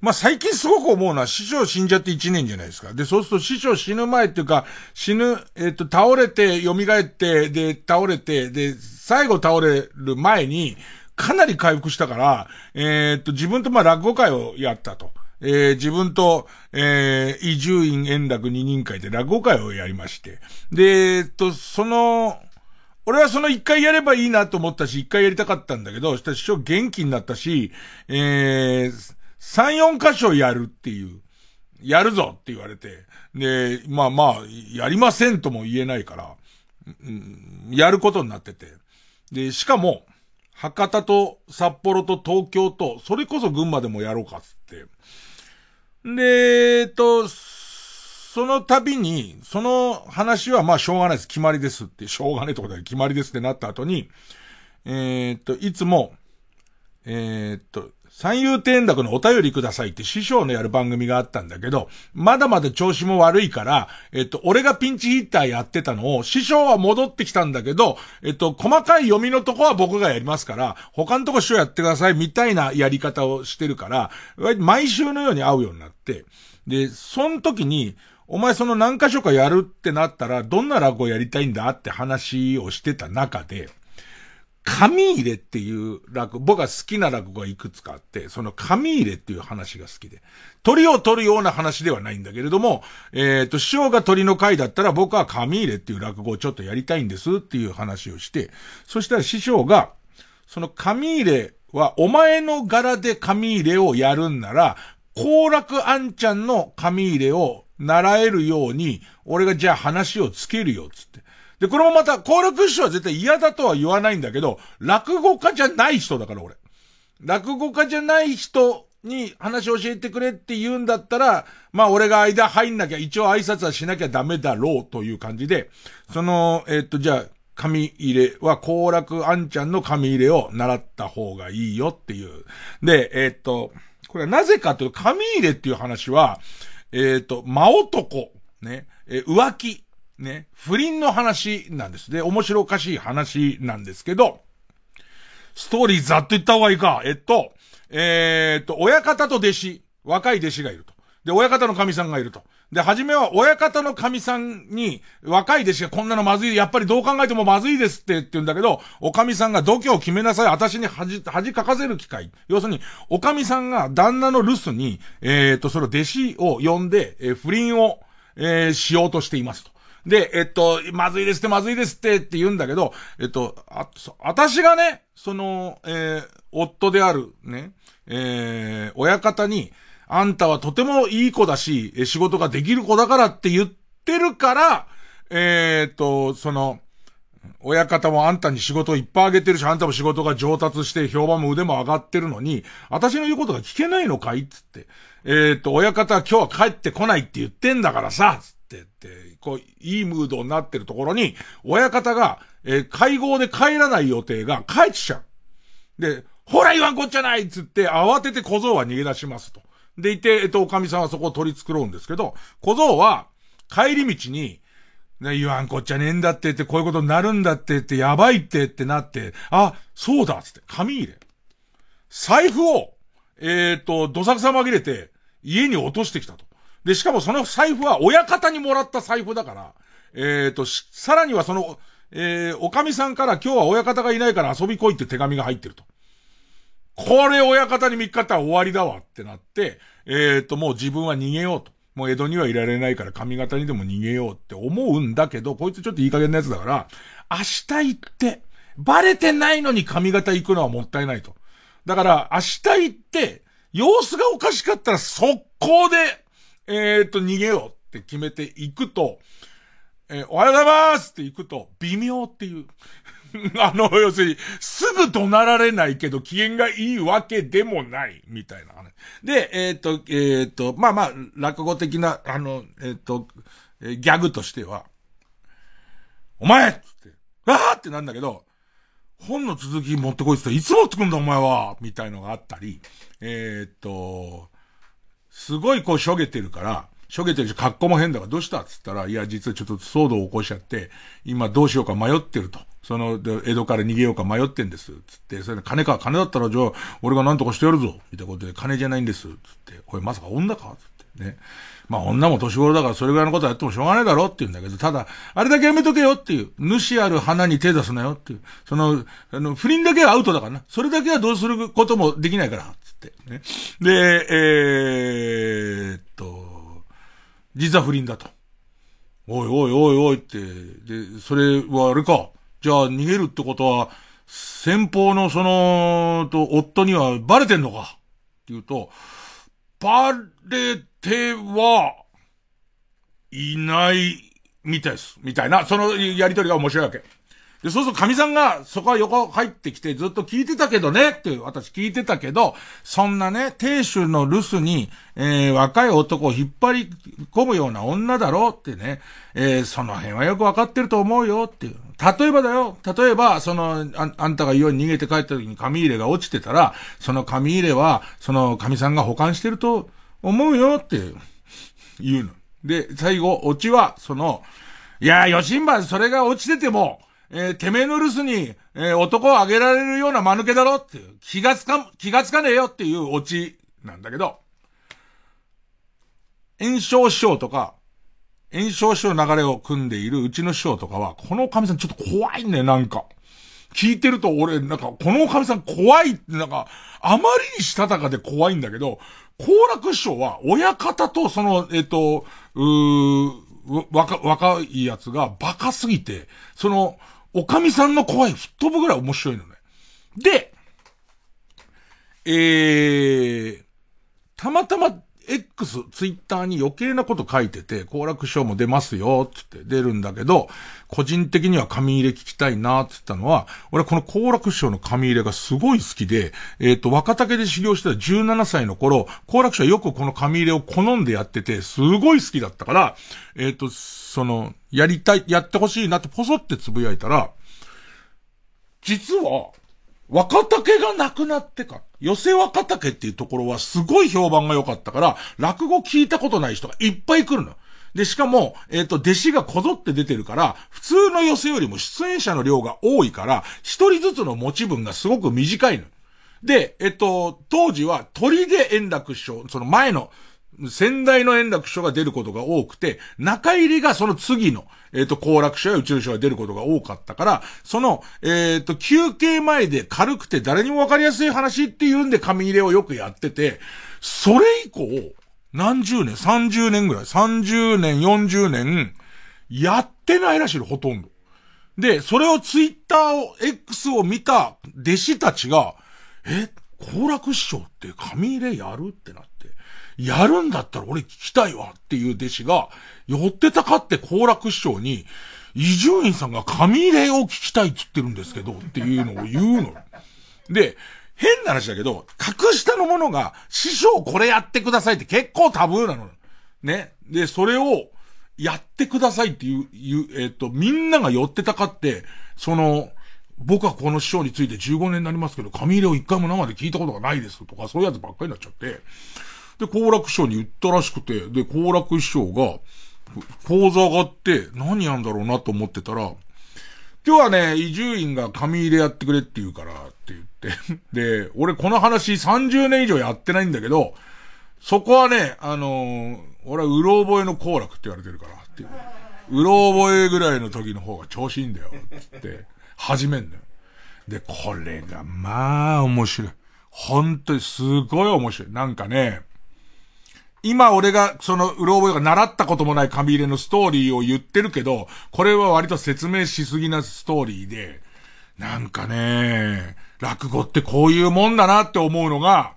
A: まあ、最近すごく思うのは、師匠死んじゃって1年じゃないですか。で、そうすると師匠死ぬ前っていうか、死ぬ、えっと、倒れて、蘇って、で、倒れて、で、最後倒れる前に、かなり回復したから、えっと、自分とま落語会をやったと。えー自分と、えー、伊集院円楽二人会で落語会をやりまして。で、えっと、その、俺はその一回やればいいなと思ったし、一回やりたかったんだけど、した師匠元気になったし、えー、三、四箇所やるっていう、やるぞって言われて、で、まあまあ、やりませんとも言えないから、うんやることになってて。で、しかも、博多と札幌と東京と、それこそ群馬でもやろうかっつって。で、えっと、その度に、その話はまあしょうがないです。決まりですって、しょうがないところで決まりですってなった後に、えーっと、いつも、えーっと、三遊天楽のお便りくださいって師匠のやる番組があったんだけど、まだまだ調子も悪いから、えっと、俺がピンチヒッターやってたのを、師匠は戻ってきたんだけど、えっと、細かい読みのとこは僕がやりますから、他のとこ師匠やってくださいみたいなやり方をしてるから、毎週のように会うようになって、で、その時に、お前その何箇所かやるってなったら、どんな落語やりたいんだって話をしてた中で、紙入れっていう落語、僕が好きな落語がいくつかあって、その紙入れっていう話が好きで、鳥を取るような話ではないんだけれども、えっ、と、師匠が鳥の会だったら僕は紙入れっていう落語をちょっとやりたいんですっていう話をして、そしたら師匠が、その紙入れはお前の柄で紙入れをやるんなら、行楽あんちゃんの紙入れを習えるように、俺がじゃあ話をつけるよ、つって。で、これもまた、行楽師匠は絶対嫌だとは言わないんだけど、落語家じゃない人だから、俺。落語家じゃない人に話を教えてくれって言うんだったら、まあ俺が間入んなきゃ、一応挨拶はしなきゃダメだろうという感じで、その、えっと、じゃあ、紙入れは、行楽あんちゃんの紙入れを習った方がいいよっていう。で、えっと、これはなぜかというと、紙入れっていう話は、えっと、真男、ね、え浮気、ね、不倫の話なんです。で、面白おかしい話なんですけど、ストーリーざっと言った方がいいか。えっと、えーっと、親方と弟子、若い弟子がいると。で、親方の神さんがいると。で、はじめは親方の神さんに、若い弟子がこんなのまずい、やっぱりどう考えてもまずいですってって言うんだけど、お神さんが度胸を決めなさい、私に恥、恥かかせる機会。要するに、お神さんが旦那の留守に、えーっと、その弟子を呼んで、えー不倫を、えーしようとしていますと。で、えっと、まずいですって、まずいですってって言うんだけど、えっと、あ、そ私がね、その、えー夫である、ね、えー親方に、あんたはとてもいい子だし、仕事ができる子だからって言ってるから、えーっと、その、親方もあんたに仕事いっぱいあげてるし、あんたも仕事が上達して評判も腕も上がってるのに、私の言うことが聞けないのかい？つって。えーっと、親方は今日は帰ってこないって言ってんだからさ、つってって、こう、いいムードになってるところに、親方が、えー会合で帰らない予定が帰っちゃう。で、ほら言わんこっちゃないっつって、慌てて小僧は逃げ出しますと。でいて、えっと、おかみさんはそこを取り繕うんですけど、小僧は、帰り道に、ね、言わんこっちゃねえんだってって、こういうことになるんだってって、やばいってってなって、あ、そうだっつって、紙入れ。財布を、えっ、と、どさくさ紛れて、家に落としてきたと。で、しかもその財布は親方にもらった財布だから、えっ、と、さらにはその、えー、おかみさんから今日は親方がいないから遊び来いって手紙が入ってると。これ親方に見っかったら終わりだわってなって、えーと、もう自分は逃げようと。もう江戸にはいられないから上方にでも逃げようって思うんだけど、こいつちょっといい加減なやつだから、明日行って、バレてないのに上方行くのはもったいないと。だから、明日行って、様子がおかしかったら速攻で、えーと、逃げようって決めて行くと、えーおはようございますって行くと、微妙っていう。あの、要するに、すぐ怒鳴られないけど、機嫌がいいわけでもない、みたいな話。で、えっ、と、えっ、と、まあまあ、落語的な、あの、えっ、と、えーギャグとしては、お前って、わーってなんだけど、本の続き持ってこいって言ったらいつ持ってくんだお前はみたいのがあったり、えっ、と、すごいこうしょげてるから、しょげてるし格好も変だからどうした？っつったら、いや実はちょっと騒動を起こしちゃって、今どうしようか迷ってると。その、江戸から逃げようか迷ってんです。つって、それで金か、金だったらじゃあ、俺が何とかしてやるぞ。みたいなことで、金じゃないんです。つって、これまさか女か？つってね。まあ女も年頃だからそれぐらいのことはやってもしょうがないだろうって言うんだけど、ただ、あれだけやめとけよっていう。主ある花に手出すなよっていう。その、あの、不倫だけはアウトだからな。それだけはどうすることもできないから、ね。で、えー、っと、実は不倫だと。おいおいおいおいって、で、それはあれか。じゃあ逃げるってことは、先方のその、と、夫にはバレてんのかって言うと、バレてはいないみたいです。みたいな、そのやりとりが面白いわけ。で、そうすると神さんが、そこは横入ってきてずっと聞いてたけどねって、私聞いてたけど、そんなね、亭主の留守に、えー、若い男を引っ張り込むような女だろうってね、えー、その辺はよくわかってると思うよっていう。例えばだよ。例えば、その、ああんたが言うように逃げて帰った時に紙入れが落ちてたら、その紙入れは、その神さんが保管してると思うよって言うの。で、最後、オチは、その、いや、ヨシンバそれが落ちてても、えーてめえの留守に、えー男をあげられるような間抜けだろっていう、気がつか、気がつかねえよっていうオチなんだけど、炎症師匠とか、炎症師匠の流れを組んでいるうちの師匠とかは、この神さんちょっと怖いね、なんか。聞いてると俺、なんか、この神さん怖いって、なんか、あまりにしたたかで怖いんだけど、好楽師匠は、親方とその、えっ、と、うー、若、若いやつがバカすぎて、その、おかみさんの怖い吹っ飛ぶぐらい面白いのね。で、えー、たまたま X、ツイッターに余計なこと書いてて、好楽師匠も出ますよ、つって出るんだけど、個人的には紙入れ聞きたいな、って言ったのは、俺この好楽師匠の紙入れがすごい好きで、えっ、と、若竹で修行してた17歳の頃、好楽師匠はよくこの紙入れを好んでやってて、すごい好きだったから、えっ、と、その、やりたい、やってほしいなってポソってつぶやいたら、実は、若竹が亡くなってか、寄せ若竹っていうところはすごい評判が良かったから、落語聞いたことない人がいっぱい来るの。で、しかも、えっ、と、弟子がこぞって出てるから、普通の寄せよりも出演者の量が多いから、一人ずつの持ち分がすごく短いの。で、えっ、と、当時は鳥で円楽師匠、その前の、先代の円楽師匠が出ることが多くて、中入りがその次の、えっ、と、後楽師匠や宇宙師匠が出ることが多かったから、その、えっ、と、休憩前で軽くて誰にもわかりやすい話っていうんで紙入れをよくやってて、それ以降、何十年、30年ぐらい、30年、40年、やってないらしいの、ほとんど。で、それをツイッターを、X を見た弟子たちが、え、後楽師匠って紙入れやるってなって、やるんだったら俺聞きたいわっていう弟子が、寄ってたかって後楽師匠に、伊集院さんが紙入れを聞きたいって言ってるんですけど、っていうのを言うの。で、変な話だけど、格下の者が、師匠これやってくださいって結構タブーなの。ね。で、それを、やってくださいっていう、いうえっ、と、みんなが寄ってたかって、その、僕はこの師匠について15年になりますけど、紙入れを一回も生で聞いたことがないですとか、そういうやつばっかりになっちゃって、で、後楽師匠に言ったらしくて、で、後楽師匠が、講座上がって、何やんだろうなと思ってたら、今日はね、伊集院が紙入れやってくれって言うからって言って。で、俺この話30年以上やってないんだけど、そこはね、あのー俺はうろ覚えの好楽って言われてるからっていう。うろ覚えぐらいの時の方が調子いいんだよ。って、始めんのよ。で、これが、まあ、面白い。本当にすごい面白い。なんかね、今俺が、その、うろ覚えが習ったこともない紙入れのストーリーを言ってるけど、これは割と説明しすぎなストーリーで、なんかね、落語ってこういうもんだなって思うのが、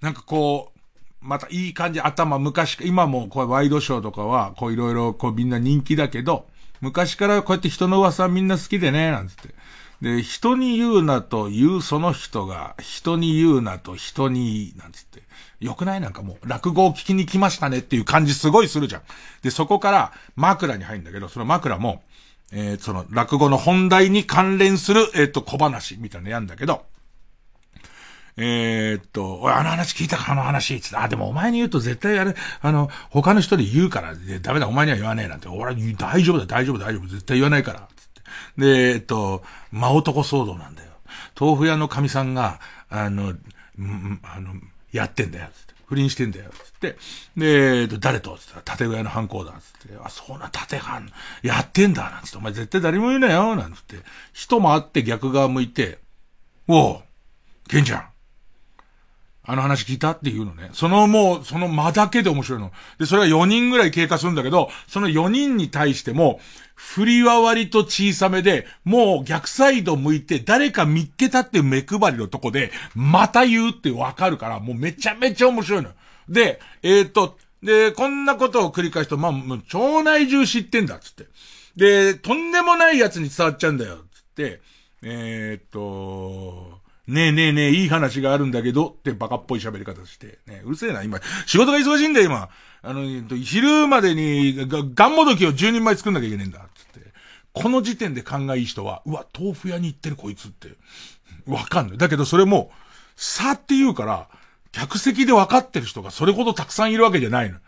A: なんかこう、またいい感じ、頭昔、今もこうワイドショーとかは、こういろいろこうみんな人気だけど、昔からこうやって人の噂みんな好きでね、なんつって。で、人に言うなと言うその人が、人に言うなと人に、なんつって。よくない？なんかもう、落語を聞きに来ましたねっていう感じすごいするじゃん。で、そこから枕に入るんだけど、その枕も、えー、その落語の本題に関連する、えっ、と、小話みたいなのやんだけど、えー、っと、おい、あの話聞いたか、あの話、つって、あ、でもお前に言うと絶対あれ、あの、他の人に言うから、でダメだ、お前には言わねえなんて、俺大丈夫だ、大丈夫、大丈夫、絶対言わないから、つって。で、えっと、真男騒動なんだよ。豆腐屋の神さんが、あの、んあの、やってんだよ、つって。不倫してんだよ、つって。で、えっと、誰とつったら、縦小屋の犯行だ、つって。あ、そんな縦犯、やってんだ、なんつって。お前絶対誰も言うなよ、なんつって。人もあって逆側向いて、おう、ケンちゃん。あの話聞いたっていうのね。そのもう、その間だけで面白いの。で、それは4人ぐらい経過するんだけど、その4人に対しても、振りは割と小さめで、もう逆サイド向いて誰か見っけたって目配りのとこで、また言うってわかるから、もうめちゃめちゃ面白いの。で、えっ、と、で、こんなことを繰り返すと、まあ、もう町内中知ってんだ、つって。で、とんでもないやつに伝わっちゃうんだよ、つって。えっ、と、ねえねえねえ、いい話があるんだけど、ってバカっぽい喋り方して。ねうるせえな、今。仕事が忙しいんだよ、今。あの、昼までに、が、ガンモドキを10人前作んなきゃいけねえんだ、つって。この時点で勘がいい人は、うわ、豆腐屋に行ってるこいつって。わかんない。だけどそれも、さって言うから、客席で分かってる人がそれほどたくさんいるわけじゃないの。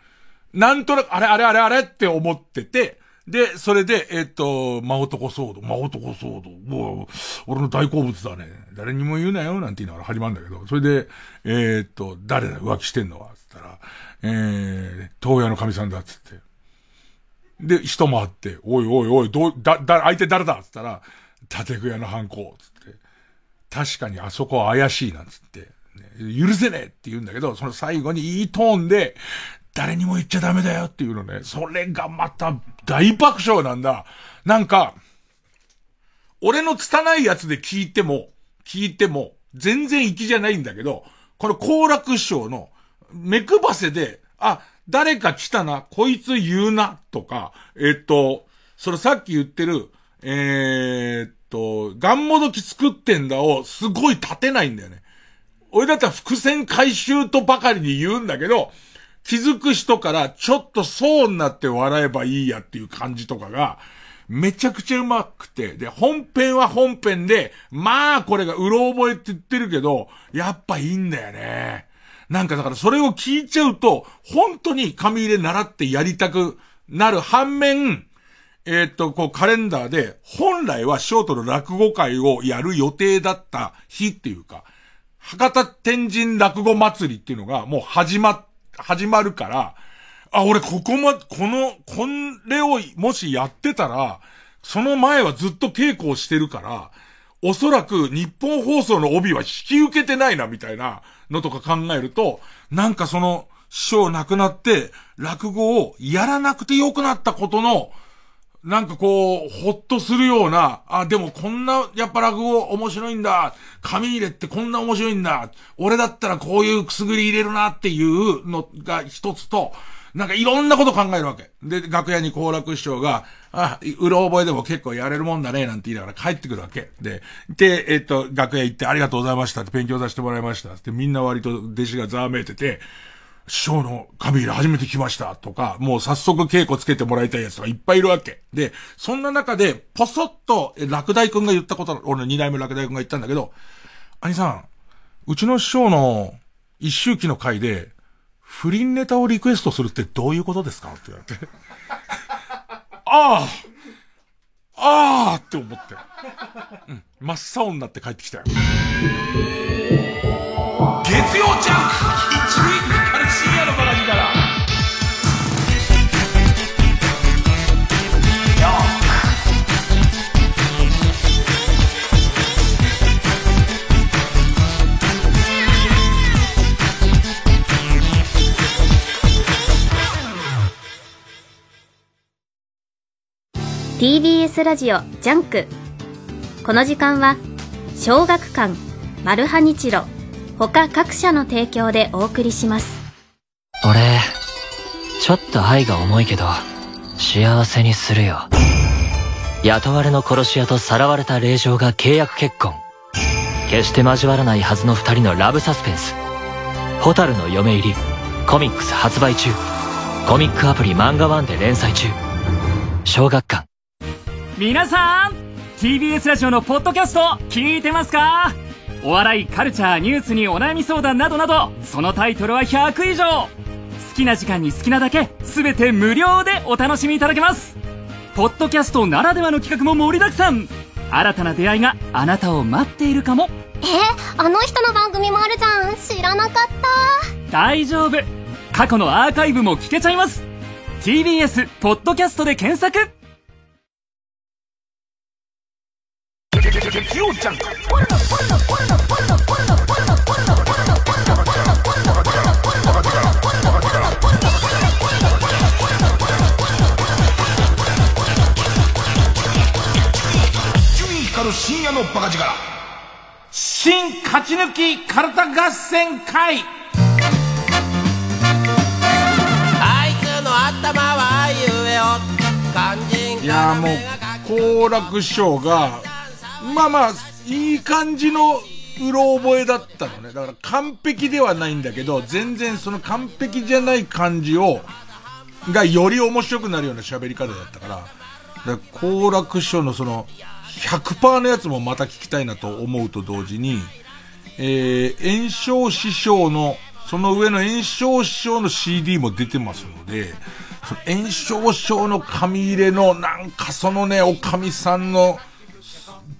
A: なんとなく、あれあれあれあれって思ってて、で、それで、えっ、と、真男騒動、真男騒動、もう、俺の大好物だね。誰にも言うなよ、なんて言いながら始まるんだけど、それで、えっ、と、誰だ、浮気してんのは、つったら、えー、東屋の神さんだっ、つって。で、人もあって、おいおいおい、どう、だ、だ、相手誰だっつったら、建具屋の犯行、つって。確かにあそこは怪しいなんつって、ね、許せねえって言うんだけど、その最後にいいトーンで、誰にも言っちゃダメだよっていうのね。それがまた大爆笑なんだ。なんか、俺の拙いやつで聞いても、聞いても、全然粋じゃないんだけど、この好楽師匠の目くばせで、あ、誰か来たな、こいつ言うな、とか、えっと、それさっき言ってる、えー、っと、ガンモドキ作ってんだをすごい立てないんだよね。俺だったら伏線回収とばかりに言うんだけど、気づく人からちょっとそうになって笑えばいいやっていう感じとかが、めちゃくちゃうまくて、で、本編は本編で、まあこれがうろ覚えって言ってるけど、やっぱいいんだよね。なんかだからそれを聞いちゃうと、本当に紙入れ習ってやりたくなる反面、えー、っと、こうカレンダーで、本来はショートの落語会をやる予定だった日っていうか、博多天神落語祭りっていうのがもう始ま、始まるから、あ、俺ここま、この、これをもしやってたら、その前はずっと稽古をしてるから、おそらく日本放送の帯は引き受けてないな、みたいなのとか考えると、なんかその、師匠亡くなって、落語をやらなくてよくなったことの、なんかこう、ほっとするような、あ、でもこんな、やっぱ落語面白いんだ。紙入れってこんな面白いんだ。俺だったらこういうくすぐり入れるなっていうのが一つと、なんかいろんなこと考えるわけ。で、楽屋に好楽師匠が、あ、うろ覚えでも結構やれるもんだね、なんて言いながら帰ってくるわけ。で、で、えっと、楽屋行ってありがとうございましたって勉強させてもらいましたってみんな割と弟子がざわめいてて、師匠の紙入れ初めて来ましたとか、もう早速稽古つけてもらいたいやつがいっぱいいるわけ。で、そんな中で、ポソッと、落第くんが言ったこと、俺の二代目落第くんが言ったんだけど、兄さん、うちの師匠の一周期の回で、不倫ネタをリクエストするってどういうことですか？って言われて。ああああって思って。うん。真っ青になって帰ってきたよ。月曜ジャンク
C: TBS ラジオジャンク。この時間は小学館マルハニチロ他各社の提供でお送りします。
P: 俺ちょっと愛が重いけど幸せにするよ。雇われの殺し屋とさらわれた令嬢が契約結婚。決して交わらないはずの二人のラブサスペンス「蛍の嫁入り」コミックス発売中。コミックアプリ漫画ワンで連載中。小学館
Q: 皆さん TBS ラジオのポッドキャスト聞いてますか？お笑いカルチャーニュースにお悩み相談などなどそのタイトルは100以上。好きな時間に好きなだけ全て無料でお楽しみいただけます。ポッドキャストならではの企画も盛りだくさん。新たな出会いがあなたを待っているかも。
L: えあの人の番組もあるじゃん。知らなかった。
Q: 大丈夫。過去のアーカイブも聞けちゃいます。TBS ポッドキャストで検索
A: 光る深夜のバカ力。新勝ち抜きカルタ合戦会。
R: あいつの頭はゆえよ肝心
A: いやもう好楽師匠がまあまあいい感じのうろ覚えだったのね。だから完璧ではないんだけど全然その完璧じゃない感じをがより面白くなるような喋り方だったから。だから好楽師匠のその100%のやつもまた聞きたいなと思うと同時に、えー、炎症師匠の、その上の炎症師匠の CD も出てますので、その炎症師匠の紙入れの、なんかそのね、おかみさんの、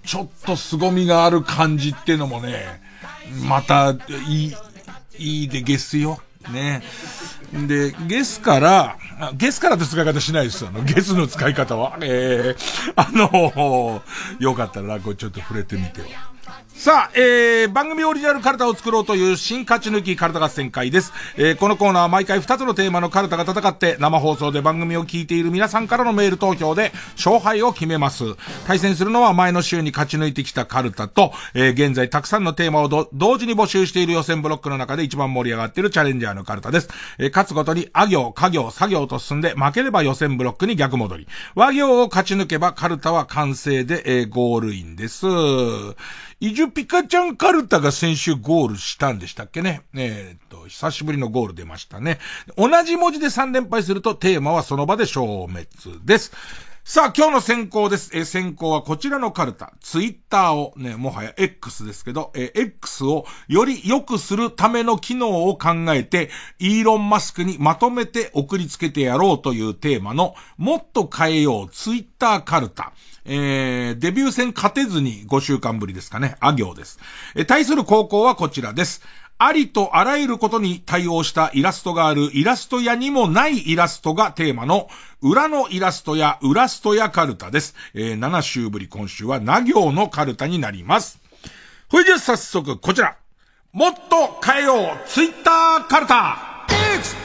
A: ちょっと凄みがある感じってのもね、また、いい、いいでゲスよ。ね。で、ゲスから、ゲスからって使い方しないですよ。あの、ゲスの使い方は。ええー、あのー、よかったら、これちょっと触れてみてよ。さあ、えー、番組オリジナルカルタを作ろうという新勝ち抜きカルタ合戦会です。えー、このコーナーは毎回2つのテーマのカルタが戦って生放送で番組を聞いている皆さんからのメール投票で勝敗を決めます。対戦するのは前の週に勝ち抜いてきたカルタと、えー、現在たくさんのテーマを同時に募集している予選ブロックの中で一番盛り上がっているチャレンジャーのカルタです。えー、勝つごとにあ行、家行、作業と進んで負ければ予選ブロックに逆戻り。和行を勝ち抜けばカルタは完成で、えー、ゴールインです。イジュピカちゃんカルタが先週ゴールしたんでしたっけね。えー、っと、久しぶりのゴール出ましたね。同じ文字で3連敗するとテーマはその場で消滅です。さあ、今日の先行です。え先行はこちらのカルタ。ツイッターをね、もはや X ですけど、え X をより良くするための機能を考えて、イーロン・マスクにまとめて送りつけてやろうというテーマの、もっと変えようツイッターカルタ。えー、デビュー戦勝てずに5週間ぶりですかね、あ行です。え対する高校はこちらです。ありとあらゆることに対応したイラストがあるイラスト屋にもないイラストがテーマの裏のイラストや裏ストやカルタです。えー、7週ぶり今週はな行のカルタになります。ほいじゃ早速こちら。もっと変えようツイッターカルタ !X!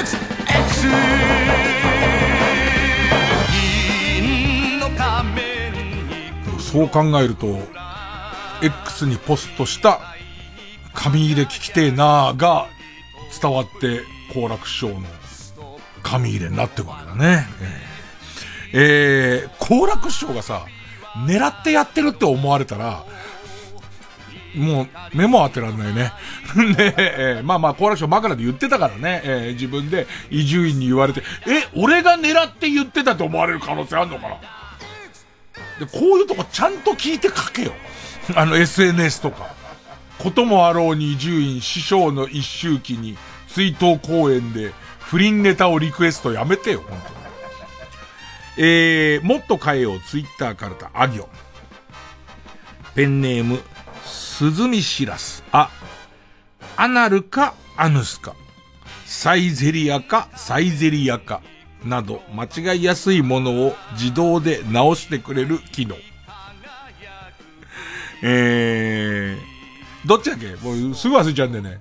A: X! X! そう考えると、X にポストした紙入れ聞きてえなーが伝わって好楽師匠の紙入れになってるわけだね。えー、えー、好楽師匠がさ、狙ってやってるって思われたら、もう、目も当てられないね。で、えー、まあまあ、好楽師匠枕で言ってたからね、えー、自分で伊集院に言われて、え、俺が狙って言ってたと思われる可能性あるのかな？で、こういうとこちゃんと聞いて書けよ。あの SNS とか。こともあろうに伊集院師匠の一周期に追悼公演で不倫ネタをリクエストやめてよ、本当に。えー、もっと変えよう、ツイッターカルタ、あ行。ペンネーム、スズミシラス。あ、アナルかアヌスか。サイゼリアかサイゼリアか。など、間違いやすいものを自動で直してくれる機能。えー、どっちだっけ？もうすぐ忘れちゃうんだよね。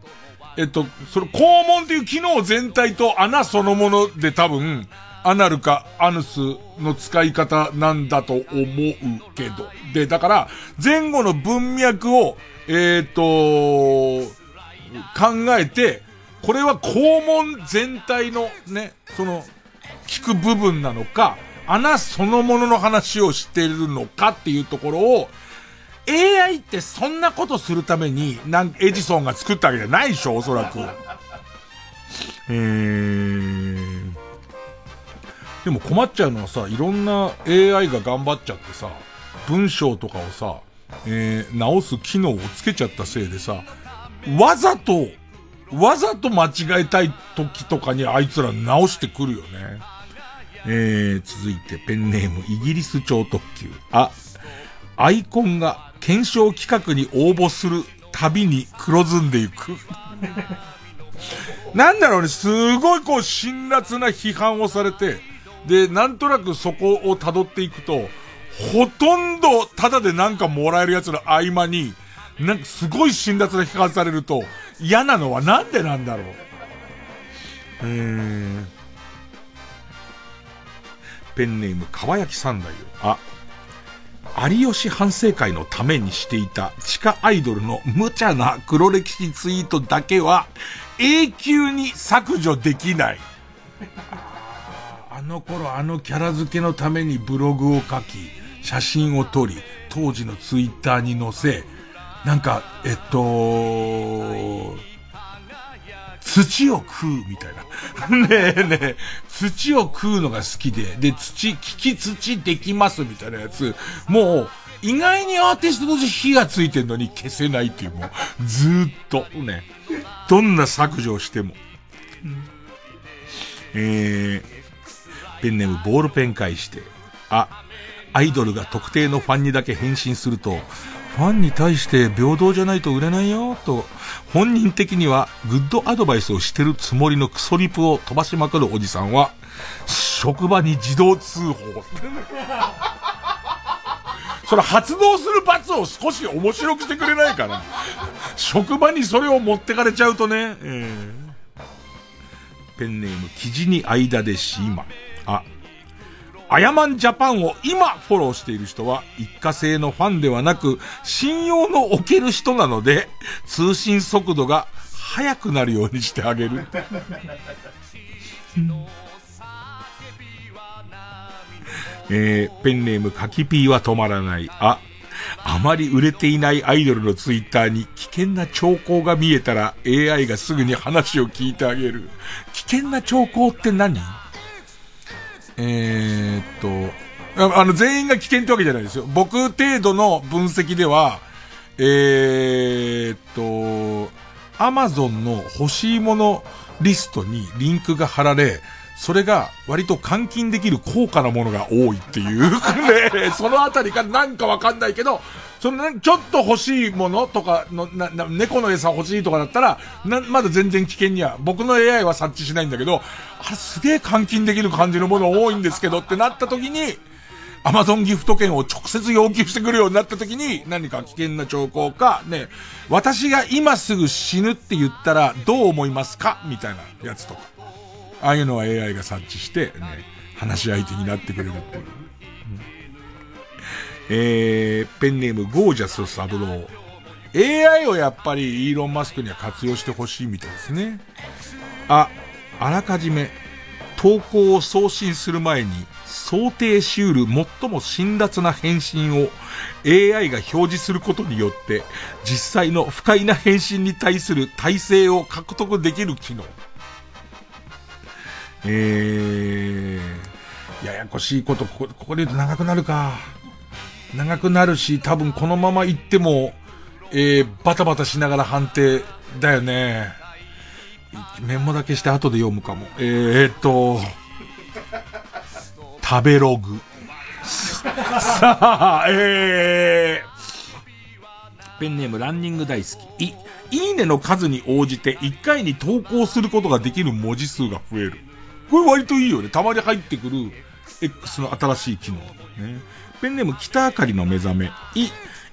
A: えっと、それ、肛門っていう機能全体と穴そのもので多分、アナルかアヌスの使い方なんだと思うけど。で、だから、前後の文脈を、えっ、ー、と、考えて、これは肛門全体のね、その、聞く部分なのか、穴そのものの話をしてるのかっていうところを、AI ってそんなことするために、なんエジソンが作ったわけじゃないでしょ、おそらく。えー、でも困っちゃうのはさ、いろんな AI が頑張っちゃってさ、文章とかをさ、えー、直す機能をつけちゃったせいでさ、わざと、わざと間違えたい時とかにあいつら直してくるよね。えー、続いてペンネームイギリス超特急。あ、アイコンが検証企画に応募するたびに黒ずんでいく。なんだろうね、すごいこう辛辣な批判をされて、で、なんとなくそこを辿っていくと、ほとんどただでなんかもらえるやつの合間に、なんかすごい辛辣な批判されると、嫌なのはなんでなんだろう。えー、ペンネーム、かわやき三代よ。あ、有吉反省会のためにしていた地下アイドルの無茶な黒歴史ツイートだけは永久に削除できない。あの頃あのキャラ付けのためにブログを書き、写真を撮り、当時のツイッターに載せ、なんか、えっと、土を食うみたいな。ねえねえ、土を食うのが好きで、で、土、聞き土できますみたいなやつ、もう、意外にアーティストとして火がついてんのに消せないっていう、もう、ずーっと、ね。どんな削除をしても。えー、ペンネームボールペン返して、あ、アイドルが特定のファンにだけ返信すると、ファンに対して平等じゃないと売れないよ、と、本人的にはグッドアドバイスをしてるつもりのクソリプを飛ばしまくるおじさんは、職場に自動通報。それ発動する罰を少し面白くしてくれないかな。職場にそれを持ってかれちゃうとね、えー、ペンネーム、記事に間でシーマン。アヤマンジャパンを今フォローしている人は一過性のファンではなく信用の置ける人なので通信速度が速くなるようにしてあげる。えー、ペンネームカキピーは止まらない。あ、あまり売れていないアイドルのツイッターに危険な兆候が見えたら AI がすぐに話を聞いてあげる。危険な兆候って何？えー、っと、あの、全員が危険ってわけじゃないですよ。僕程度の分析では、えー、っと、アマゾンの欲しいものリストにリンクが貼られ、それが割と換金できる高価なものが多いっていう。ね、そのあたりがなんかわかんないけど、そのちょっと欲しいものとかの、な、な、猫の餌欲しいとかだったら、な、まだ全然危険には、僕の AI は察知しないんだけど、あれすげえ換金できる感じのもの多いんですけどってなった時に、アマゾンギフト券を直接要求してくるようになった時に、何か危険な兆候か、ね、私が今すぐ死ぬって言ったらどう思いますか？みたいなやつとか。ああいうのは AI が察知して、ね、話し相手になってくれるっていう。えー、ペンネームゴージャスサブロー。AI をやっぱりイーロン・マスクには活用してほしいみたいですね。あ、あらかじめ投稿を送信する前に想定しうる最も辛辣な返信を AI が表示することによって実際の不快な返信に対する体制を獲得できる機能。えー、ややこしいこと、こここで言うと長くなるか。長くなるし、多分このまま行っても、えー、バタバタしながら判定だよね。メモだけして後で読むかも。えー、っと、食べログ。さあ、えー、ペンネームランニング大好き。い、いいねの数に応じて1回に投稿することができる文字数が増える。これ割といいよね。たまに入ってくる X の新しい機能。ね。ペンネーム北あかりの目覚め。い、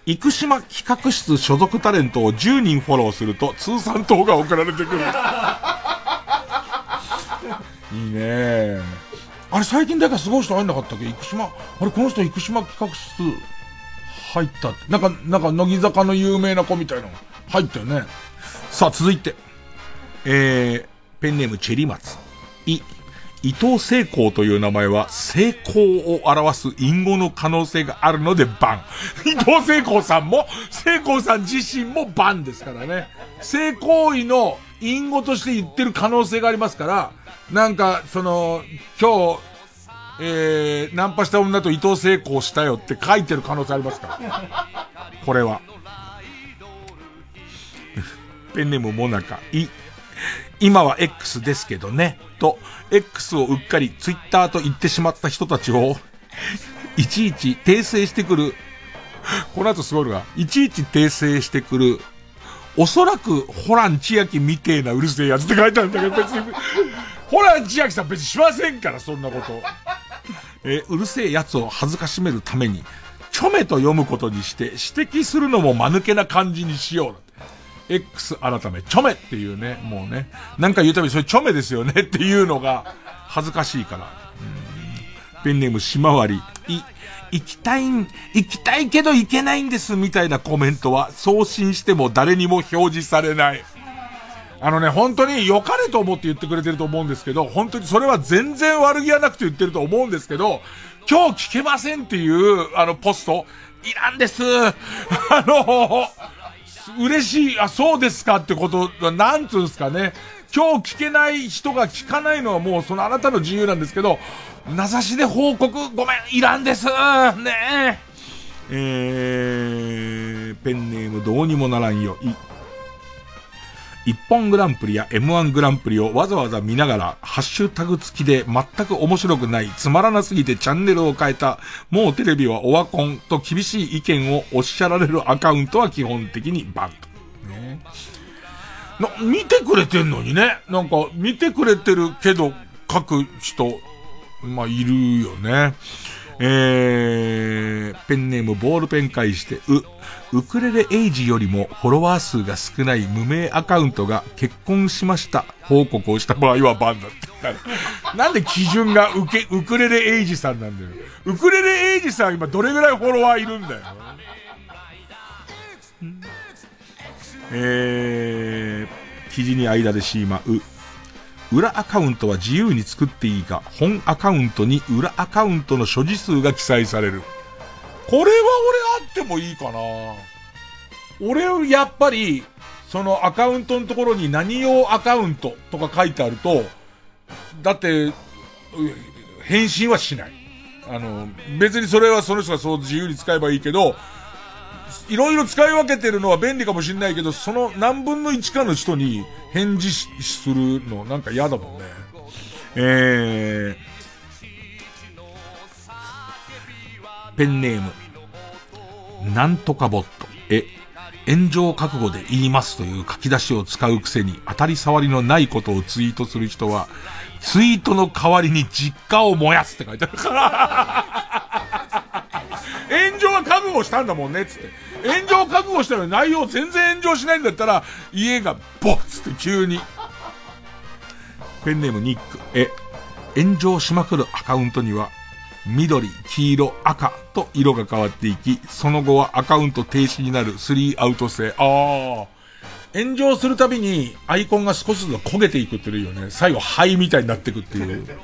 A: 生島企画室所属タレントを10人フォローすると通算等が送られてくる。いいねあれ最近誰かすごい人入んなかったっけ？生島、あれこの人生島企画室入ったって。なんか、なんか乃木坂の有名な子みたいなの入ったよね。さあ続いて。えー、ペンネームチェリマツ。い、伊藤聖光という名前は成功を表す隠語の可能性があるのでバン。伊藤聖光さんも、聖光さん自身もバンですからね。性行為の隠語として言ってる可能性がありますから、なんか、その、今日、えー、ナンパした女と伊藤聖光したよって書いてる可能性ありますから。これは。ペンネームモナカ、い、今は X ですけどね、と、X をうっかり Twitter と言ってしまった人たちを、いちいち訂正してくる、この後すごいのが、いちいち訂正してくる、おそらくホラン千秋みてえなうるせえやつって書いてあるんだけど、別に、ホラン千秋さん別にしませんから、そんなこと。えうるせえやつを恥ずかしめるために、チョメと読むことにして指摘するのも間抜けな感じにしよう。X 改め、チョメっていうね、もうね、なんか言うたびそれチョメですよね っていうのが恥ずかしいから。ペンネームしまわり、い、行きたいん、行きたいけど行けないんですみたいなコメントは送信しても誰にも表示されない。あのね、本当に良かれと思って言ってくれてると思うんですけど、本当にそれは全然悪気はなくて言ってると思うんですけど、今日聞けませんっていう、あの、ポスト、いらんです。あの、嬉しい、あ、そうですかってこと、なんつうんすかね。今日聞けない人が聞かないのはもうそのあなたの自由なんですけど、名指しで報告ごめん、いらんです。ねえ。えー、ペンネームどうにもならんよ。い、一本グランプリや M1 グランプリをわざわざ見ながら、ハッシュタグ付きで全く面白くない、つまらなすぎてチャンネルを変えた、もうテレビはオワコンと厳しい意見をおっしゃられるアカウントは基本的にバンと。ね、な、見てくれてんのにね。なんか、見てくれてるけど、書く人、まあ、いるよね。えー、ペンネームボールペン返して、う、ウクレレエイジよりもフォロワー数が少ない無名アカウントが結婚しました報告をした場合はバンだって。なんで基準がウケ、ウクレレエイジさんなんだよ。ウクレレエイジさん今どれぐらいフォロワーいるんだよ。えー、記事に間でしまう。裏アカウントは自由に作っていいが、本アカウントに裏アカウントの所持数が記載される。これはてもいいかな俺、やっぱり、そのアカウントのところに何用アカウントとか書いてあると、だって、返信はしない。あの、別にそれはその人がそう自由に使えばいいけど、いろいろ使い分けてるのは便利かもしれないけど、その何分の1かの人に返事するのなんか嫌だもんね。えー、ペンネーム、なんとかボット。え、炎上覚悟で言いますという書き出しを使うくせに当たり障りのないことをツイートする人は、ツイートの代わりに実家を燃やすって書いてあるから。炎上は覚悟したんだもんね、つって。炎上覚悟したのに内容全然炎上しないんだったら、家がボッつって急に。ペンネームニック。え、炎上しまくるアカウントには、緑、黄色、赤と色が変わっていき、その後はアカウント停止になる3アウト制。ああ。炎上するたびにアイコンが少しずつ焦げていくっていうよね。最後灰みたいになっていくっていう。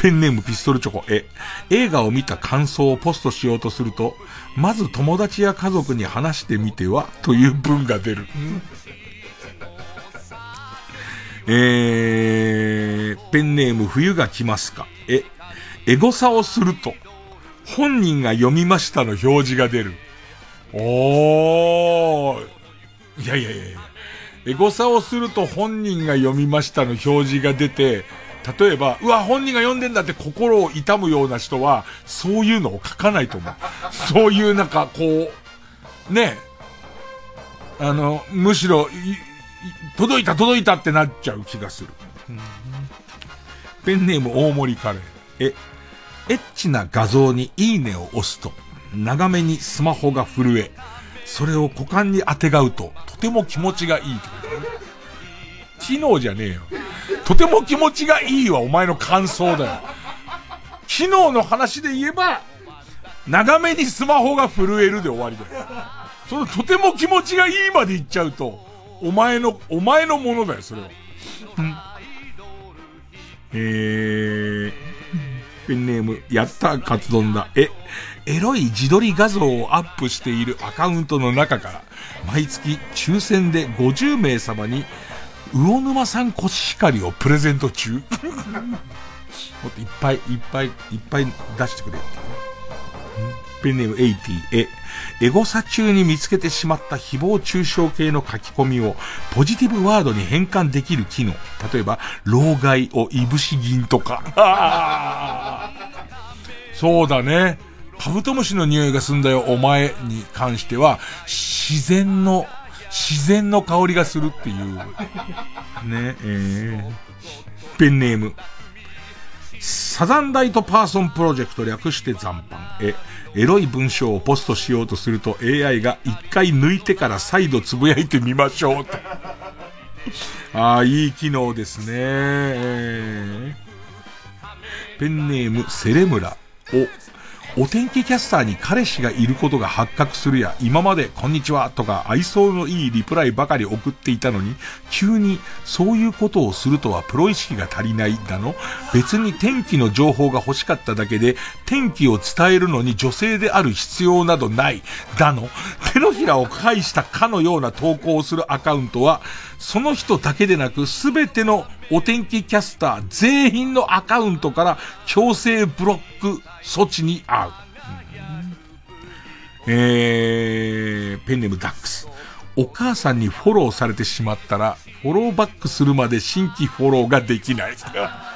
A: ペンネームピストルチョコ。え、映画を見た感想をポストしようとすると、まず友達や家族に話してみては？という文が出る。えー、ペンネーム冬が来ますか？え、エゴサをすると、本人が読みましたの表示が出る。おー。いやいやいやいや。エゴサをすると本人が読みましたの表示が出て、例えば、うわ、本人が読んでんだって心を痛むような人は、そういうのを書かないと思う。そういうなんか、こう、ね、あの、むしろ、届いた届いたってなっちゃう気がする。ペンネーム大森カレー。え、エッチな画像にいいねを押すと、長めにスマホが震え、それを股間に当てがうと、とても気持ちがいい。機能じゃねえよ。とても気持ちがいいはお前の感想だよ。機能の話で言えば、長めにスマホが震えるで終わりだよ。そのとても気持ちがいいまで言っちゃうと、お前の、お前のものだよ、それは。えー、ペンネーム、やったカツ丼だ。え、エロい自撮り画像をアップしているアカウントの中から、毎月抽選で50名様に、魚沼産コシヒカリをプレゼント中。もっといっぱいいっぱいいっぱい出してくれ。ペンネーム80。え、エゴサ中に見つけてしまった誹謗中傷系の書き込みをポジティブワードに変換できる機能。例えば、老害をいぶし銀とか。そうだね。カブトムシの匂いがすんだよ、お前に関しては、自然の、自然の香りがするっていう。ね、えー、ペンネーム。サザンダイトパーソンプロジェクト略して残飯。え、エロい文章をポストしようとすると AI が一回抜いてから再度つぶやいてみましょうと。ああ、いい機能ですね。ペンネームセレムラ。を、お天気キャスターに彼氏がいることが発覚するや、今までこんにちはとか愛想のいいリプライばかり送っていたのに、急にそういうことをするとはプロ意識が足りないだの、別に天気の情報が欲しかっただけで、天気を伝えるのに女性である必要などない、だの、手のひらを返したかのような投稿をするアカウントは、その人だけでなくすべてのお天気キャスター全員のアカウントから強制ブロック措置に遭う。えー、ペンネームダックス。お母さんにフォローされてしまったら、フォローバックするまで新規フォローができない。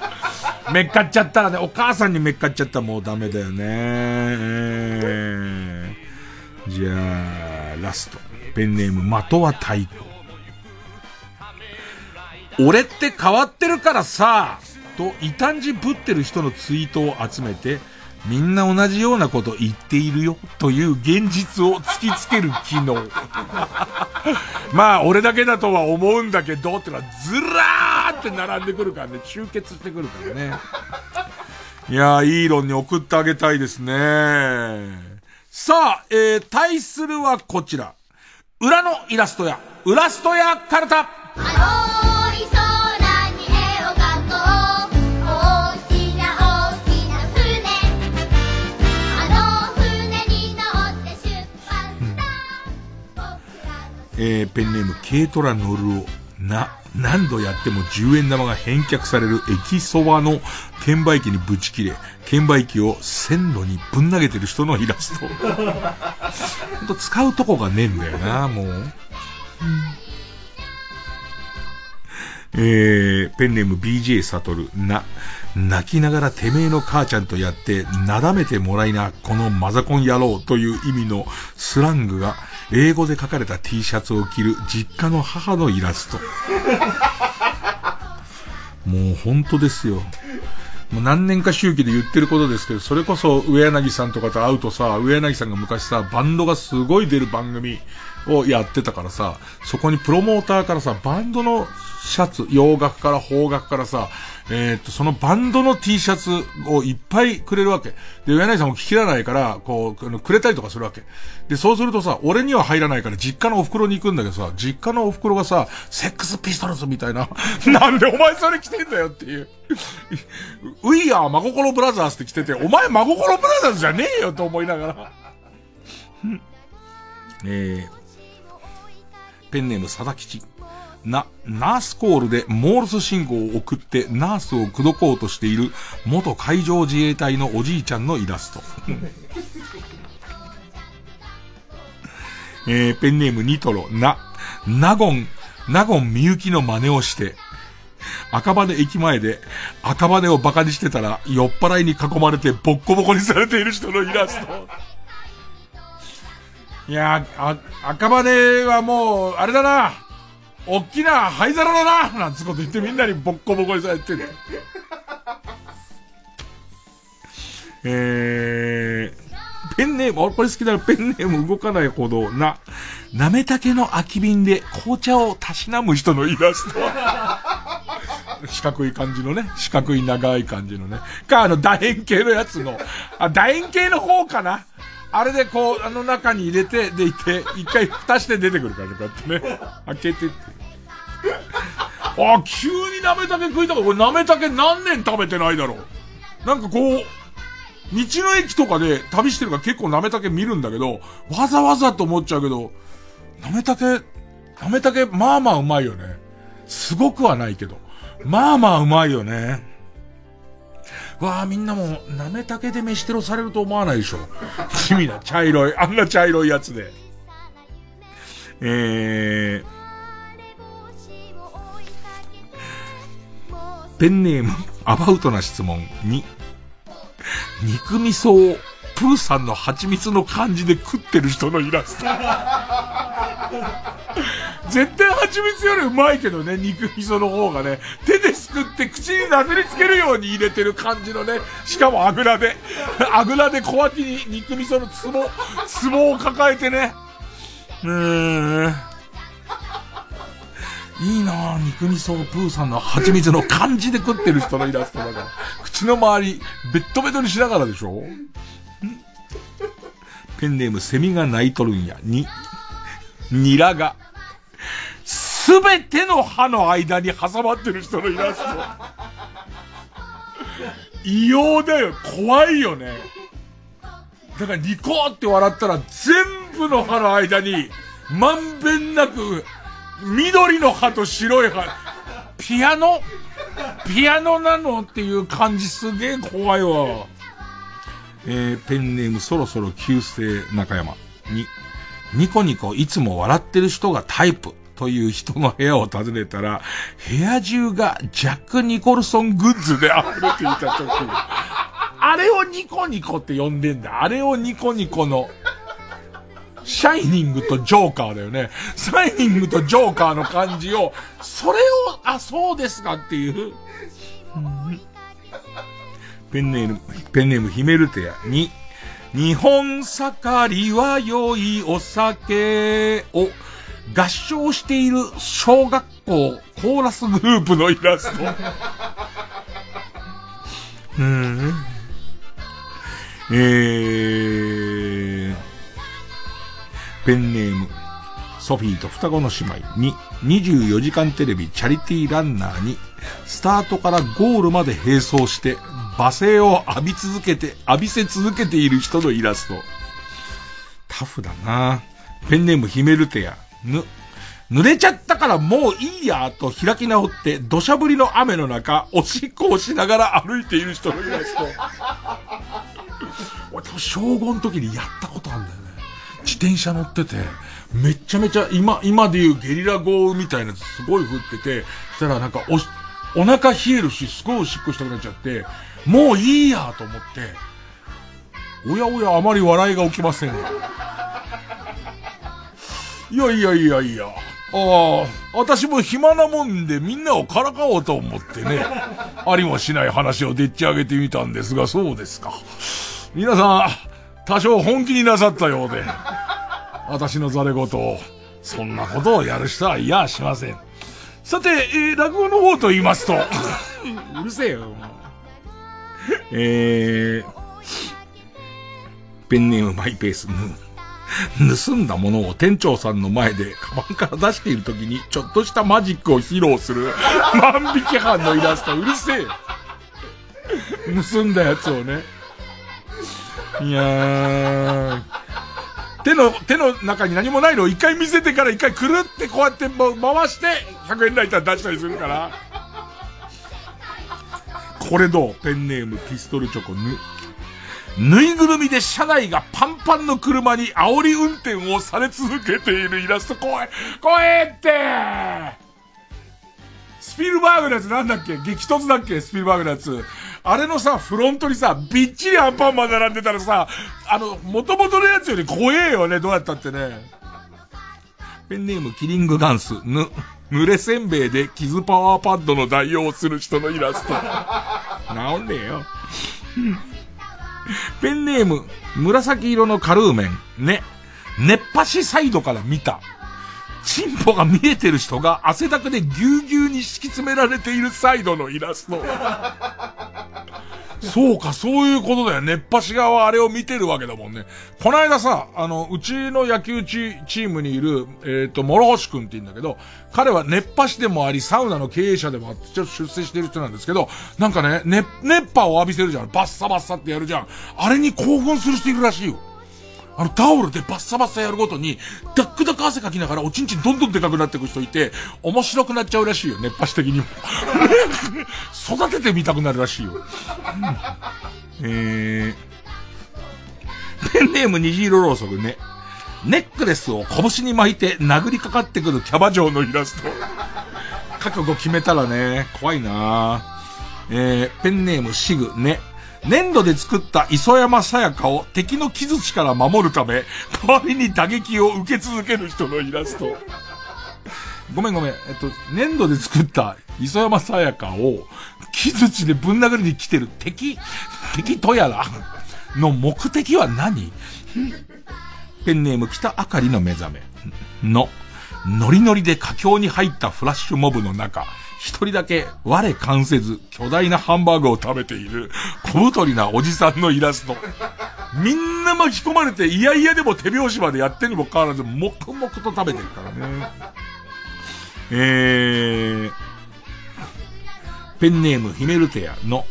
A: めっかっちゃったらね、お母さんにめっかっちゃったらもうダメだよね。えー、じゃあ、ラスト。ペンネーム、的は太鼓。俺って変わってるからさ、と異端児ぶってる人のツイートを集めて、みんな同じようなこと言っているよという現実を突きつける機能。まあ、俺だけだとは思うんだけど、ってのはずらーって並んでくるからね、集結してくるからね。いやー、いい論に送ってあげたいですね。さあ、えー、対するはこちら。裏のイラストや、ウラストやカルタ。えー、ペンネーム、軽トラ乗るを、な、何度やっても10円玉が返却される駅そばの券売機にぶち切れ、券売機を線路にぶん投げてる人のイラスト。ほんと使うとこがねえんだよな、もう。えー、ペンネーム BJ サトル、な、泣きながらてめえの母ちゃんとやって、なだめてもらいな、このマザコン野郎という意味のスラングが、英語で書かれた T シャツを着る実家の母のイラスト。もう本当ですよ。もう何年か周期で言ってることですけど、それこそ上柳さんとかと会うとさ、上柳さんが昔さ、バンドがすごい出る番組をやってたからさ、そこにプロモーターからさ、バンドのシャツ、洋楽から邦楽からさ、えー、っと、そのバンドの T シャツをいっぱいくれるわけ。で、上柳さんも聞きらないから、こう、くれたりとかするわけ。で、そうするとさ、俺には入らないから実家のお袋に行くんだけどさ、実家のお袋がさ、セックスピストルズみたいな、なんでお前それ着てんだよっていう。ウィーアー真心ブラザーズって着てて、お前真心ブラザーズじゃねえよと思いながら。えー、ペンネーム佐田吉。な、ナースコールでモールス信号を送ってナースを口説こうとしている元海上自衛隊のおじいちゃんのイラスト。えー、ペンネームニトロ、な、ナゴン、ナゴンみゆきの真似をして、赤羽駅前で赤羽を馬鹿にしてたら酔っ払いに囲まれてボッコボコにされている人のイラスト。いやあ、赤羽はもう、あれだな。おっきな灰皿だななんつこと言ってみんなにボッコボコにされてる。えー、ペンネーム、俺これ好きだよ。ペンネーム動かないほどな、なめたけの空き瓶で紅茶をたしなむ人のイラスト。四角い感じのね。四角い長い感じのね。か、あの、楕円形のやつの。あ、楕円形の方かな。あれでこう、あの中に入れて、でいて、一回蓋して出てくるからね、こうやってね。開けてって。あ、急になめたけ食いたかこれなめたけ何年食べてないだろう。なんかこう、道の駅とかで旅してるから結構なめたけ見るんだけど、わざわざと思っちゃうけど、なめたけ、なめたけ、まあまあうまいよね。すごくはないけど。まあまあうまいよね。わあ、みんなも、なめたけで飯テロされると思わないでしょ。地味な茶色い、あんな茶色いやつで。えー、ペンネーム、アバウトな質問に、肉味噌をプーさんの蜂蜜の感じで食ってる人のイラスト。絶対蜂蜜よりうまいけどね、肉味噌の方がね。手ですくって口になすりつけるように入れてる感じのね。しかもあぐらで。あぐらで小脇に肉味噌のツボ、ツボを抱えてね。うーん。いいなぁ、肉味噌プーさんの蜂蜜の感じで食ってる人のイラストだから。口の周り、ベッドベトにしながらでしょ？ペンネームセミが鳴いとるんや。に、ニラが、すべての歯の間に挟まってる人のイラスト。異様だよ。怖いよね。だからニコって笑ったら全部の歯の間に、まんべんなく、緑の歯と白い歯、ピアノ？ピアノなのっていう感じすげえ怖いわ。えー、ペンネームそろそろ旧姓中山に、ニコニコいつも笑ってる人がタイプという人の部屋を訪ねたら、部屋中がジャック・ニコルソングッズで溢れていた時、あれをニコニコって呼んでんだ。あれをニコニコの、シャイニングとジョーカーだよね。シャイニングとジョーカーの感じを、それを、あ、そうですかっていう。ペンネーム、ペンネームヒメルテヤに、日本盛りは良いお酒を合唱している小学校コーラスグループのイラスト。うん。えー、ペンネーム、ソフィーと双子の姉妹に、24時間テレビチャリティーランナーに、スタートからゴールまで並走して、罵声を浴び続けて、浴びせ続けている人のイラスト。タフだなペンネームヒメルテヤ、ぬ、濡れちゃったからもういいやと開き直って土砂降りの雨の中、おしっこをしながら歩いている人のイラスト。俺多分小5の時にやったことあるんだよね。自転車乗ってて、めちゃめちゃ今、今で言うゲリラ豪雨みたいなすごい降ってて、したらなんかお、お腹冷えるし、すごいおしっこしたくなっちゃって、もういいやと思って、おやおやあまり笑いが起きません。いやいやいやいや。ああ、私も暇なもんでみんなをからかおうと思ってね、ありもしない話をでっち上げてみたんですが、そうですか。皆さん、多少本気になさったようで、私のざれ言を、そんなことをやる人はいやしません。さて、えー、落語の方と言いますと、うるせえよ。えー、ペンネームマイペース、盗んだものを店長さんの前でカバンから出している時にちょっとしたマジックを披露する 万引き犯のイラストうるせえ盗んだやつをね。いやー。手の、手の中に何もないのを一回見せてから一回くるってこうやって回して100円ライター出したりするから。これどう？ペンネームピストルチョコぬ。ぬいぐるみで車内がパンパンの車に煽り運転をされ続けているイラスト怖い怖いってスピルバーグのやつなんだっけ？激突だっけ？スピルバーグのやつ。あれのさ、フロントにさ、びっちりアンパンマン並んでたらさ、あの、元々のやつより怖えよね、どうやったってね。ペンネームキリングガンス、ぬ、濡れせんべいで傷パワーパッドの代用をする人のイラスト。治んねえよ。ペンネーム、紫色のカルーメン、ね、熱波師サイドから見た。チンポが見えてる人が汗だくでぎゅうぎゅうに敷き詰められているサイドのイラスト。そうか、そういうことだよ。熱波師側はあれを見てるわけだもんね。こないださ、あの、うちの野球チームにいる、えっ、と、諸星くんって言うんだけど、彼は熱波師でもあり、サウナの経営者でもあって、ちょっと出世してる人なんですけど、なんかね、熱、熱波を浴びせるじゃん。バッサバッサってやるじゃん。あれに興奮する人いるらしいよ。あの、タオルでバッサバッサやるごとに、ダックダック汗かきながらおちんちんどんどんでかくなっていく人いて、面白くなっちゃうらしいよ、熱波師的にも。育ててみたくなるらしいよ。えー、ペンネーム虹色ろうそくね。ネックレスを拳に巻いて殴りかかってくるキャバ嬢のイラスト。覚悟決めたらね、怖いなえー、ペンネームシグね。粘土で作った磯山さやかを敵の木槌から守るため、代わりに打撃を受け続ける人のイラスト。ごめんごめん。えっと、粘土で作った磯山さやかを木槌でぶん殴りに来てる敵、敵とやらの目的は何？ペンネーム北あかりの目覚めの、ノリノリで佳境に入ったフラッシュモブの中、一人だけ我関せず巨大なハンバーグを食べている小太りなおじさんのイラスト。みんな巻き込まれて嫌々でも手拍子までやってにもかかわらず黙々と食べてるからね。えー、ペンネームヒメルテアの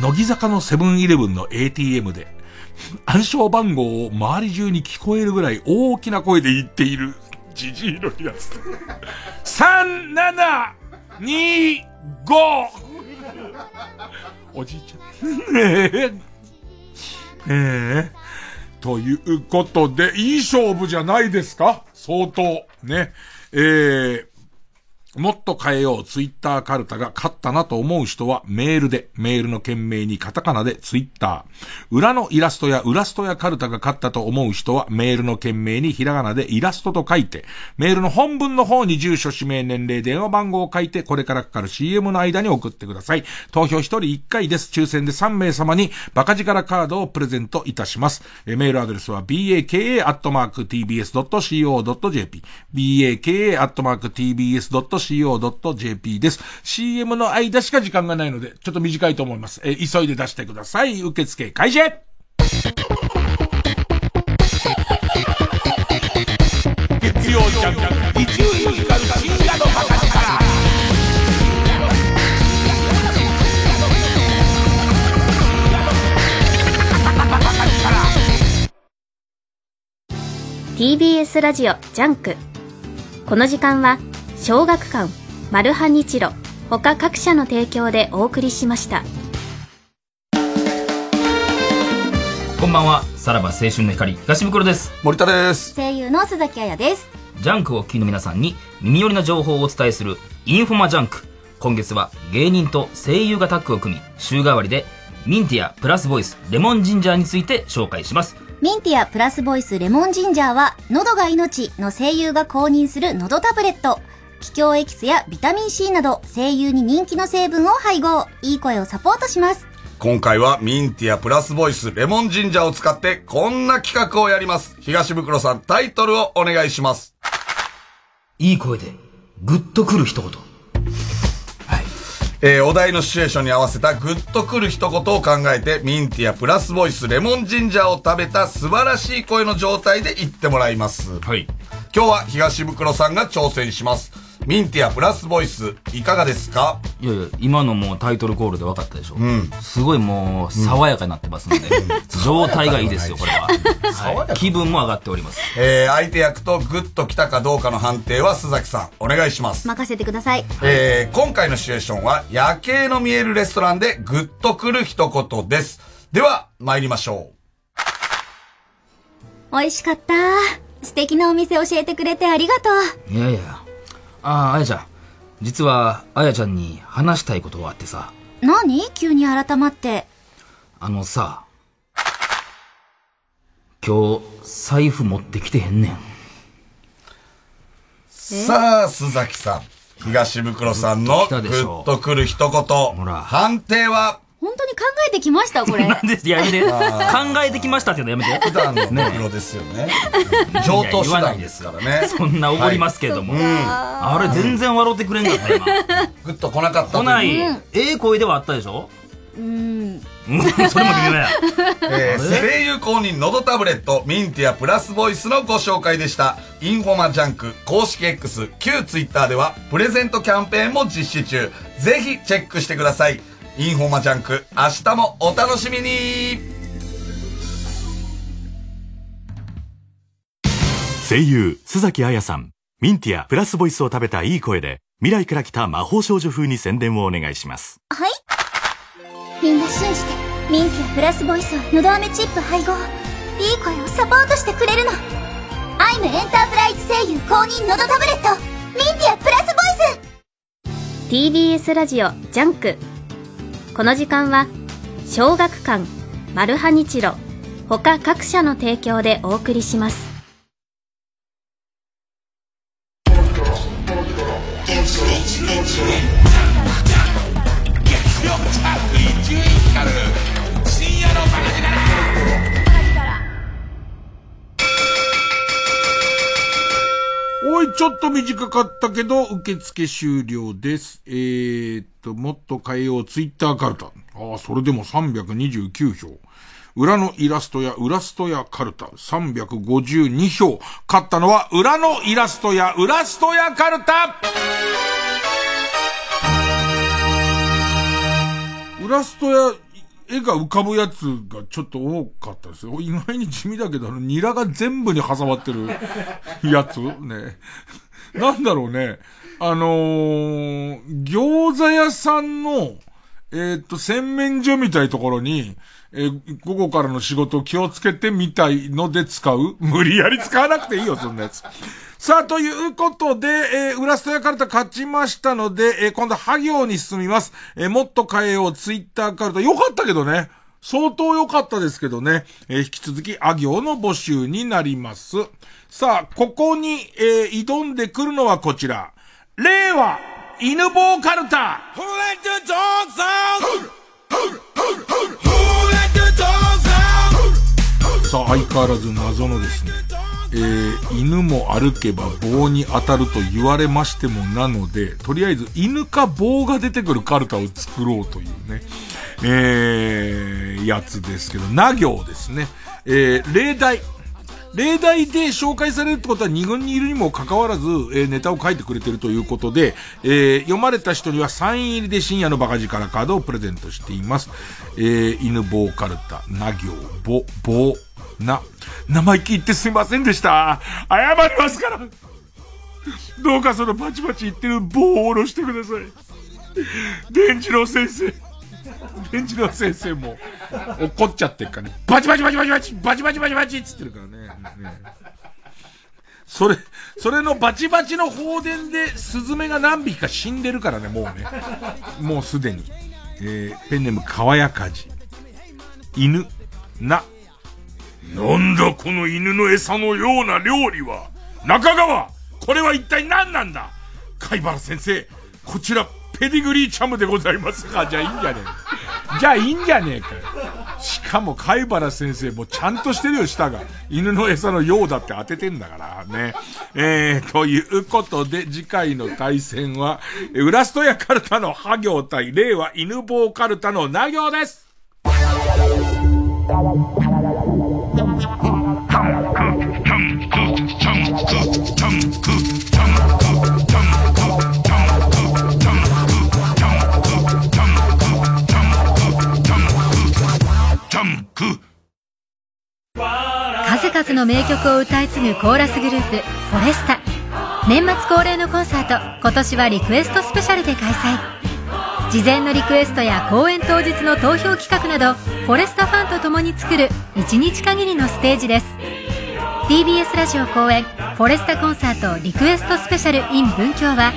A: 乃木坂のセブンイレブンの ATM で暗証番号を周り中に聞こえるぐらい大きな声で言っているジジイのイラスト。3、7、2、5! おじいちゃん。ねえ。ええということで、いい勝負じゃないですか？相当。ね。えー、もっと変えようツイッターカルタが勝ったなと思う人はメールで、メールの件名にカタカナでツイッター。裏のイラストやウラストやカルタが勝ったと思う人はメールの件名にひらがなでイラストと書いて、メールの本文の方に住所、氏名、年齢、電話番号を書いて、これからかかる CM の間に送ってください。投票1人1回です。抽選で3名様にバカ力カードをプレゼントいたします。えメールアドレスは baka.tbs.co.jp baka.tbs.co.jp co.jp です。CM の間しか時間がないので、ちょっと短いと思います。えー急いで出してください。受付開始月曜ジャンク、一流ミュージカル深夜のバカ力。
C: TBS ラジオジャンクこの時間は小学館マルハニチロ他各社の提供でお送りしました
S: こんばんは。さらば青春の光、東ブクロです。
T: 森田です。
L: 声優の鈴木彩です。
S: ジャンクをお聞きの皆さんに耳寄りな情報をお伝えするインフォマジャンク。今月は芸人と声優がタッグを組み、週替わりでミンティアプラスボイスレモンジンジャーについて紹介します。
L: ミンティアプラスボイスレモンジンジャーは、喉が命の声優が公認する喉タブレット。桔梗エキスやビタミン C など声優に人気の成分を配合。いい声をサポートします。
T: 今回はミンティアプラスボイスレモンジンジャーを使ってこんな企画をやります。東袋さんタイトルをお願いします。
S: いい声で、グッとくる一言。
T: えー、お題のシチュエーションに合わせたグッとくる一言を考えて、ミンティアプラスボイスレモンジンジャーを食べた素晴らしい声の状態で言ってもらいます。
S: はい。
T: 今日は東袋さんが挑戦します。ミンティアプラスボイス、いかがですか？
S: いやいや、今のもうタイトルコールで分かったでしょ。
T: ん
S: すごいもう、爽やかになってますので、状態がいいですよ、これは。はい気分も上がっております。
T: えー、相手役とグッと来たかどうかの判定は須崎さん、お願いします。
L: 任せてください。
T: えー、今回のシチュエーションは夜景の見えるレストランでグッとくる一言です。では、参りましょ
L: 美味しかった。素敵なお店教えてくれてありがとう。
S: いやいや。ああ、あやちゃん。実は、あやちゃんに話したいことがあってさ。
L: 何？急に改まって。
S: あのさ、今日、財布持ってきてへんねん。
T: う。さあ、須崎さん。東袋さんのグ
S: 来たでしょ
T: ッとくる一言。判定は、
L: 本当に考
U: えてきましたこれ。
S: なんでやめて。考
T: あ
S: えてきましたっていうのやめて。
T: 普段のマグロですよね。上等手段ですからね。
S: そんな怒りますけども。
T: はい
S: うんあれ全然笑ってくれんかった今。
T: グッと来なかった
S: 来ない
T: うん。
S: ええ声ではあったでしょ？
U: うん。
S: うん それも微妙や。
T: えー
S: あれ？
T: 声優公認のどタブレットミンティアプラスボイスのご紹介でしたインフォマジャンク公式 X 旧 Twitter ではプレゼントキャンペーンも実施中ぜひチェックしてくださいインフォマジャンク。明日もお楽しみに。
K: 声優須崎彩さん。ミンティアプラスボイスを食べたいい声で未来から来た魔法少女風に宣伝をお願いします。
L: はい。みんな信じて。ミンティアプラスボイスはのど飴チップ配合。いい声をサポートしてくれるの。アイムエンタープライズ声優公認のどタブレット。ミンティアプラスボイス。
C: TBS ラジオジャンクこの時間は小学館マルハニチロ他各社の提供でお送りします。
A: おい、ちょっと短かったけど、受付終了です。えーっと、もっと変えよう、ツイッターカルタ。ああ、それでも329票。裏のイラストや裏ストやカルタ、352票。勝ったのは、裏のイラストや裏ストやカルタ裏ストや絵が浮かぶやつがちょっと多かったですよ。意外に地味だけど、あの、ニラが全部に挟まってる やつね。なんだろうね。あのー、餃子屋さんの、えーっと、洗面所みたいところに、えー午後からの仕事気をつけてみたいので使う無理やり使わなくていいよ、そんなやつ。さあ、ということで、えー、裏ストヤカルタ勝ちましたので、えー今度、ハ行に進みます。えーもっと変えよう、ツイッターカルタ。よかったけどね。相当良かったですけどね。えー引き続き、あ行の募集になります。さあ、ここに、えー挑んでくるのはこちら。令和、犬棒カルタ。さあ、相変わらず謎のですね、えー、犬も歩けば棒に当たると言われましてもなので、とりあえず犬か棒が出てくるカルタを作ろうというね、えー、やつですけど、な行ですね。えー、例題。例題で紹介されるってことは二軍にいるにもかかわらず、えーネタを書いてくれてるということで、えー読まれた人にはサイン入りで深夜のバカ力カードをプレゼントしています。えー犬棒カルタ、な行、ぼ、棒、な。生意気言ってすいませんでした。謝りますから。どうかそのバチバチ言ってる棒を下ろしてください。伝次郎先生。伝次郎先生も怒っちゃってるからね。バチバチバチバチバチバチバチバチバチっつってるからね。ねそれ、それのバチバチの放電でスズメが何匹か死んでるからね、もうね。もうすでに。えー、ペンネームかわやかじ。犬、な。なんだこの犬の餌のような料理は。中川これは一体何なんだ？貝原先生、こちら、ペディグリーチャムでございますかじゃあいいんじゃねえか。じゃあいいんじゃねえかよ。しかも貝原先生もちゃんとしてるよ、舌が。犬の餌のようだって当ててんだからね。えー、ということで、次回の対戦は、ウラストヤカルタのハ行対令和犬棒カルタのナ行です。
V: 数々の名曲を歌い継ぐコーラスグループフォレスタ。年末恒例のコンサート今年はリクエストスペシャルで開催。事前のリクエストや公演当日の投票企画などフォレスタファンと共に作る1日限りのステージです。TBS ラジオ公演フォレスタコンサートリクエストスペシャル in 文京は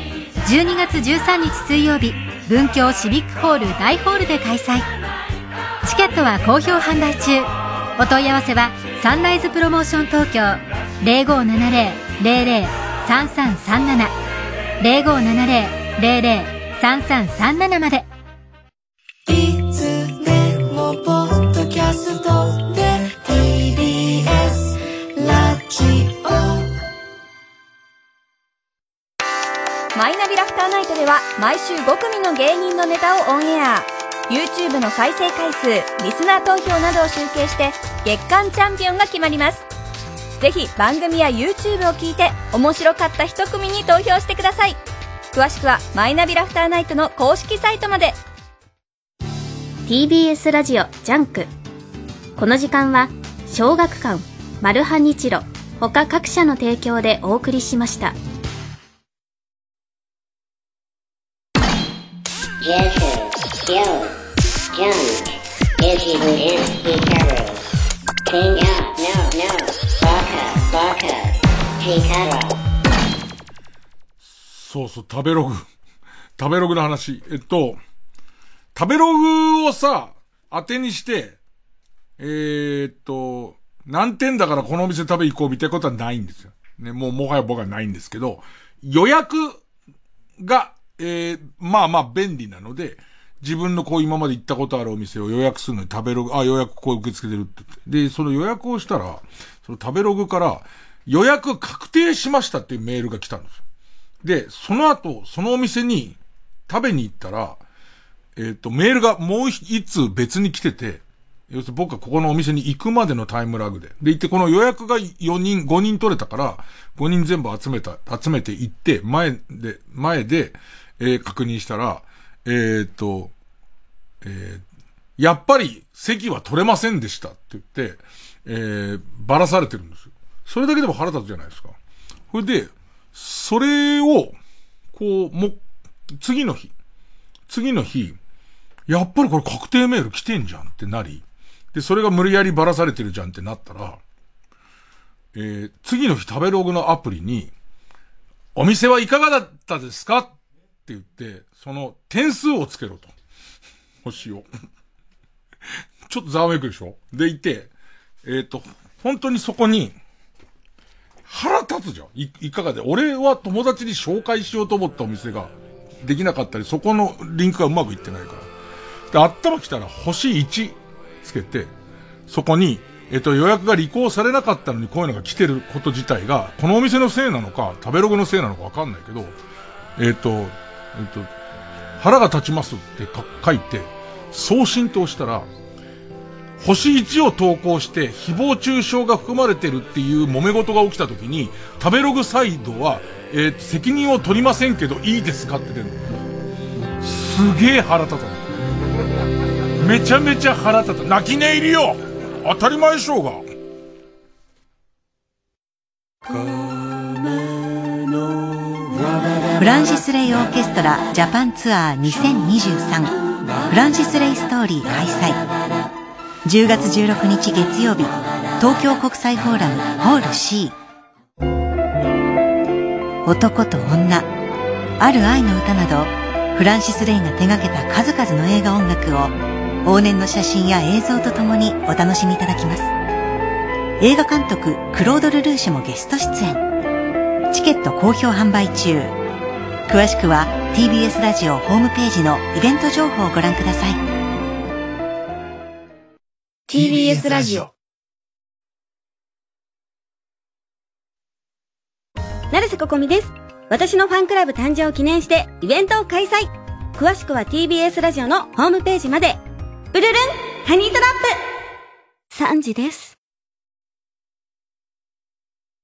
V: 12月13日水曜日文京シビックホール大ホールで開催。チケットは好評販売中。お問い合わせはサンライズプロモーション東京0570-003337 0570-003337三三三七まで。
W: いつでもポッドキャストで TBS ラジオ。
U: マイナビラフ
H: ターナイトでは毎週5組の芸人のネタをオンエア。YouTube の再生回数リスナー投票などを集計して月間チャンピオンが決まります。ぜひ番組や YouTube を聞いて面白かった一組に投票してください。詳しくはマイナビラフターナイトの公式サイトまで
C: TBS ラジオジャンクこの時間は小学館マルハニチロ他各社の提供でお送りしました
A: そうそう、食べログ。食べログの話。えっと、食べログをさ、当てにして、えー、っと、何点だからこのお店食べ行こうみたいなことはないんですよ。ね、もうもはや僕はないんですけど、予約が、えー、まあまあ便利なので、自分のこう今まで行ったことあるお店を予約するのに食べログ、あ、予約こう受け付けてるってって。で、その予約をしたら、その食べログから予約確定しましたっていうメールが来たんですよ。で、その後、そのお店に食べに行ったら、えっ、と、メールがもう一通別に来てて、要するに僕はここのお店に行くまでのタイムラグで。で、行ってこの予約が4人、5人取れたから、5人全部集めた、集めて行って、前で、前で、えー確認したら、えっ、と、えーやっぱり席は取れませんでしたって言って、えーばらされてるんですよ。それだけでも腹立つじゃないですか。それで、それを、こう、も、次の日、次の日、やっぱりこれ確定メール来てんじゃんってなり、で、それが無理やりばらされてるじゃんってなったら、えー次の日食べログのアプリに、お店はいかがだったですか？って言って、その点数をつけろと。星を。ちょっとざわめくでしょ？でいて、えっ、と、本当にそこに、腹立つじゃん。い、いかがで。俺は友達に紹介しようと思ったお店ができなかったり、そこのリンクがうまくいってないから。で、頭来たら星1つけて、そこに、えっと、予約が履行されなかったのにこういうのが来てること自体が、このお店のせいなのか、食べログのせいなのかわかんないけど、えっと、えっと、腹が立ちますって書いて、送信と押したら、星1を投稿して誹謗中傷が含まれてるっていう揉め事が起きた時に、食べログサイドは、えー責任を取りませんけどいいですかって出るの。すげえ腹立った。めちゃめちゃ腹立た。泣き寝入りよ当たり前でしょうが。
X: フランシス・レイ・オーケストラジャパンツアー2023フランシス・レイ・ストーリー開催10月16日月曜日東京国際フォーラムホール C 男と女ある愛の歌などフランシス・レイが手掛けた数々の映画音楽を往年の写真や映像とともにお楽しみいただきます。映画監督クロード・ルルーシュもゲスト出演。チケット好評販売中。詳しくは TBS ラジオホームページのイベント情報をご覧ください。
H: TBS ラジオ
M: 成瀬ここみです。私のファンクラブ誕生を記念してイベントを開催。詳しくは TBS ラジオのホームページまで。うるるんハニートラップ !3 時です。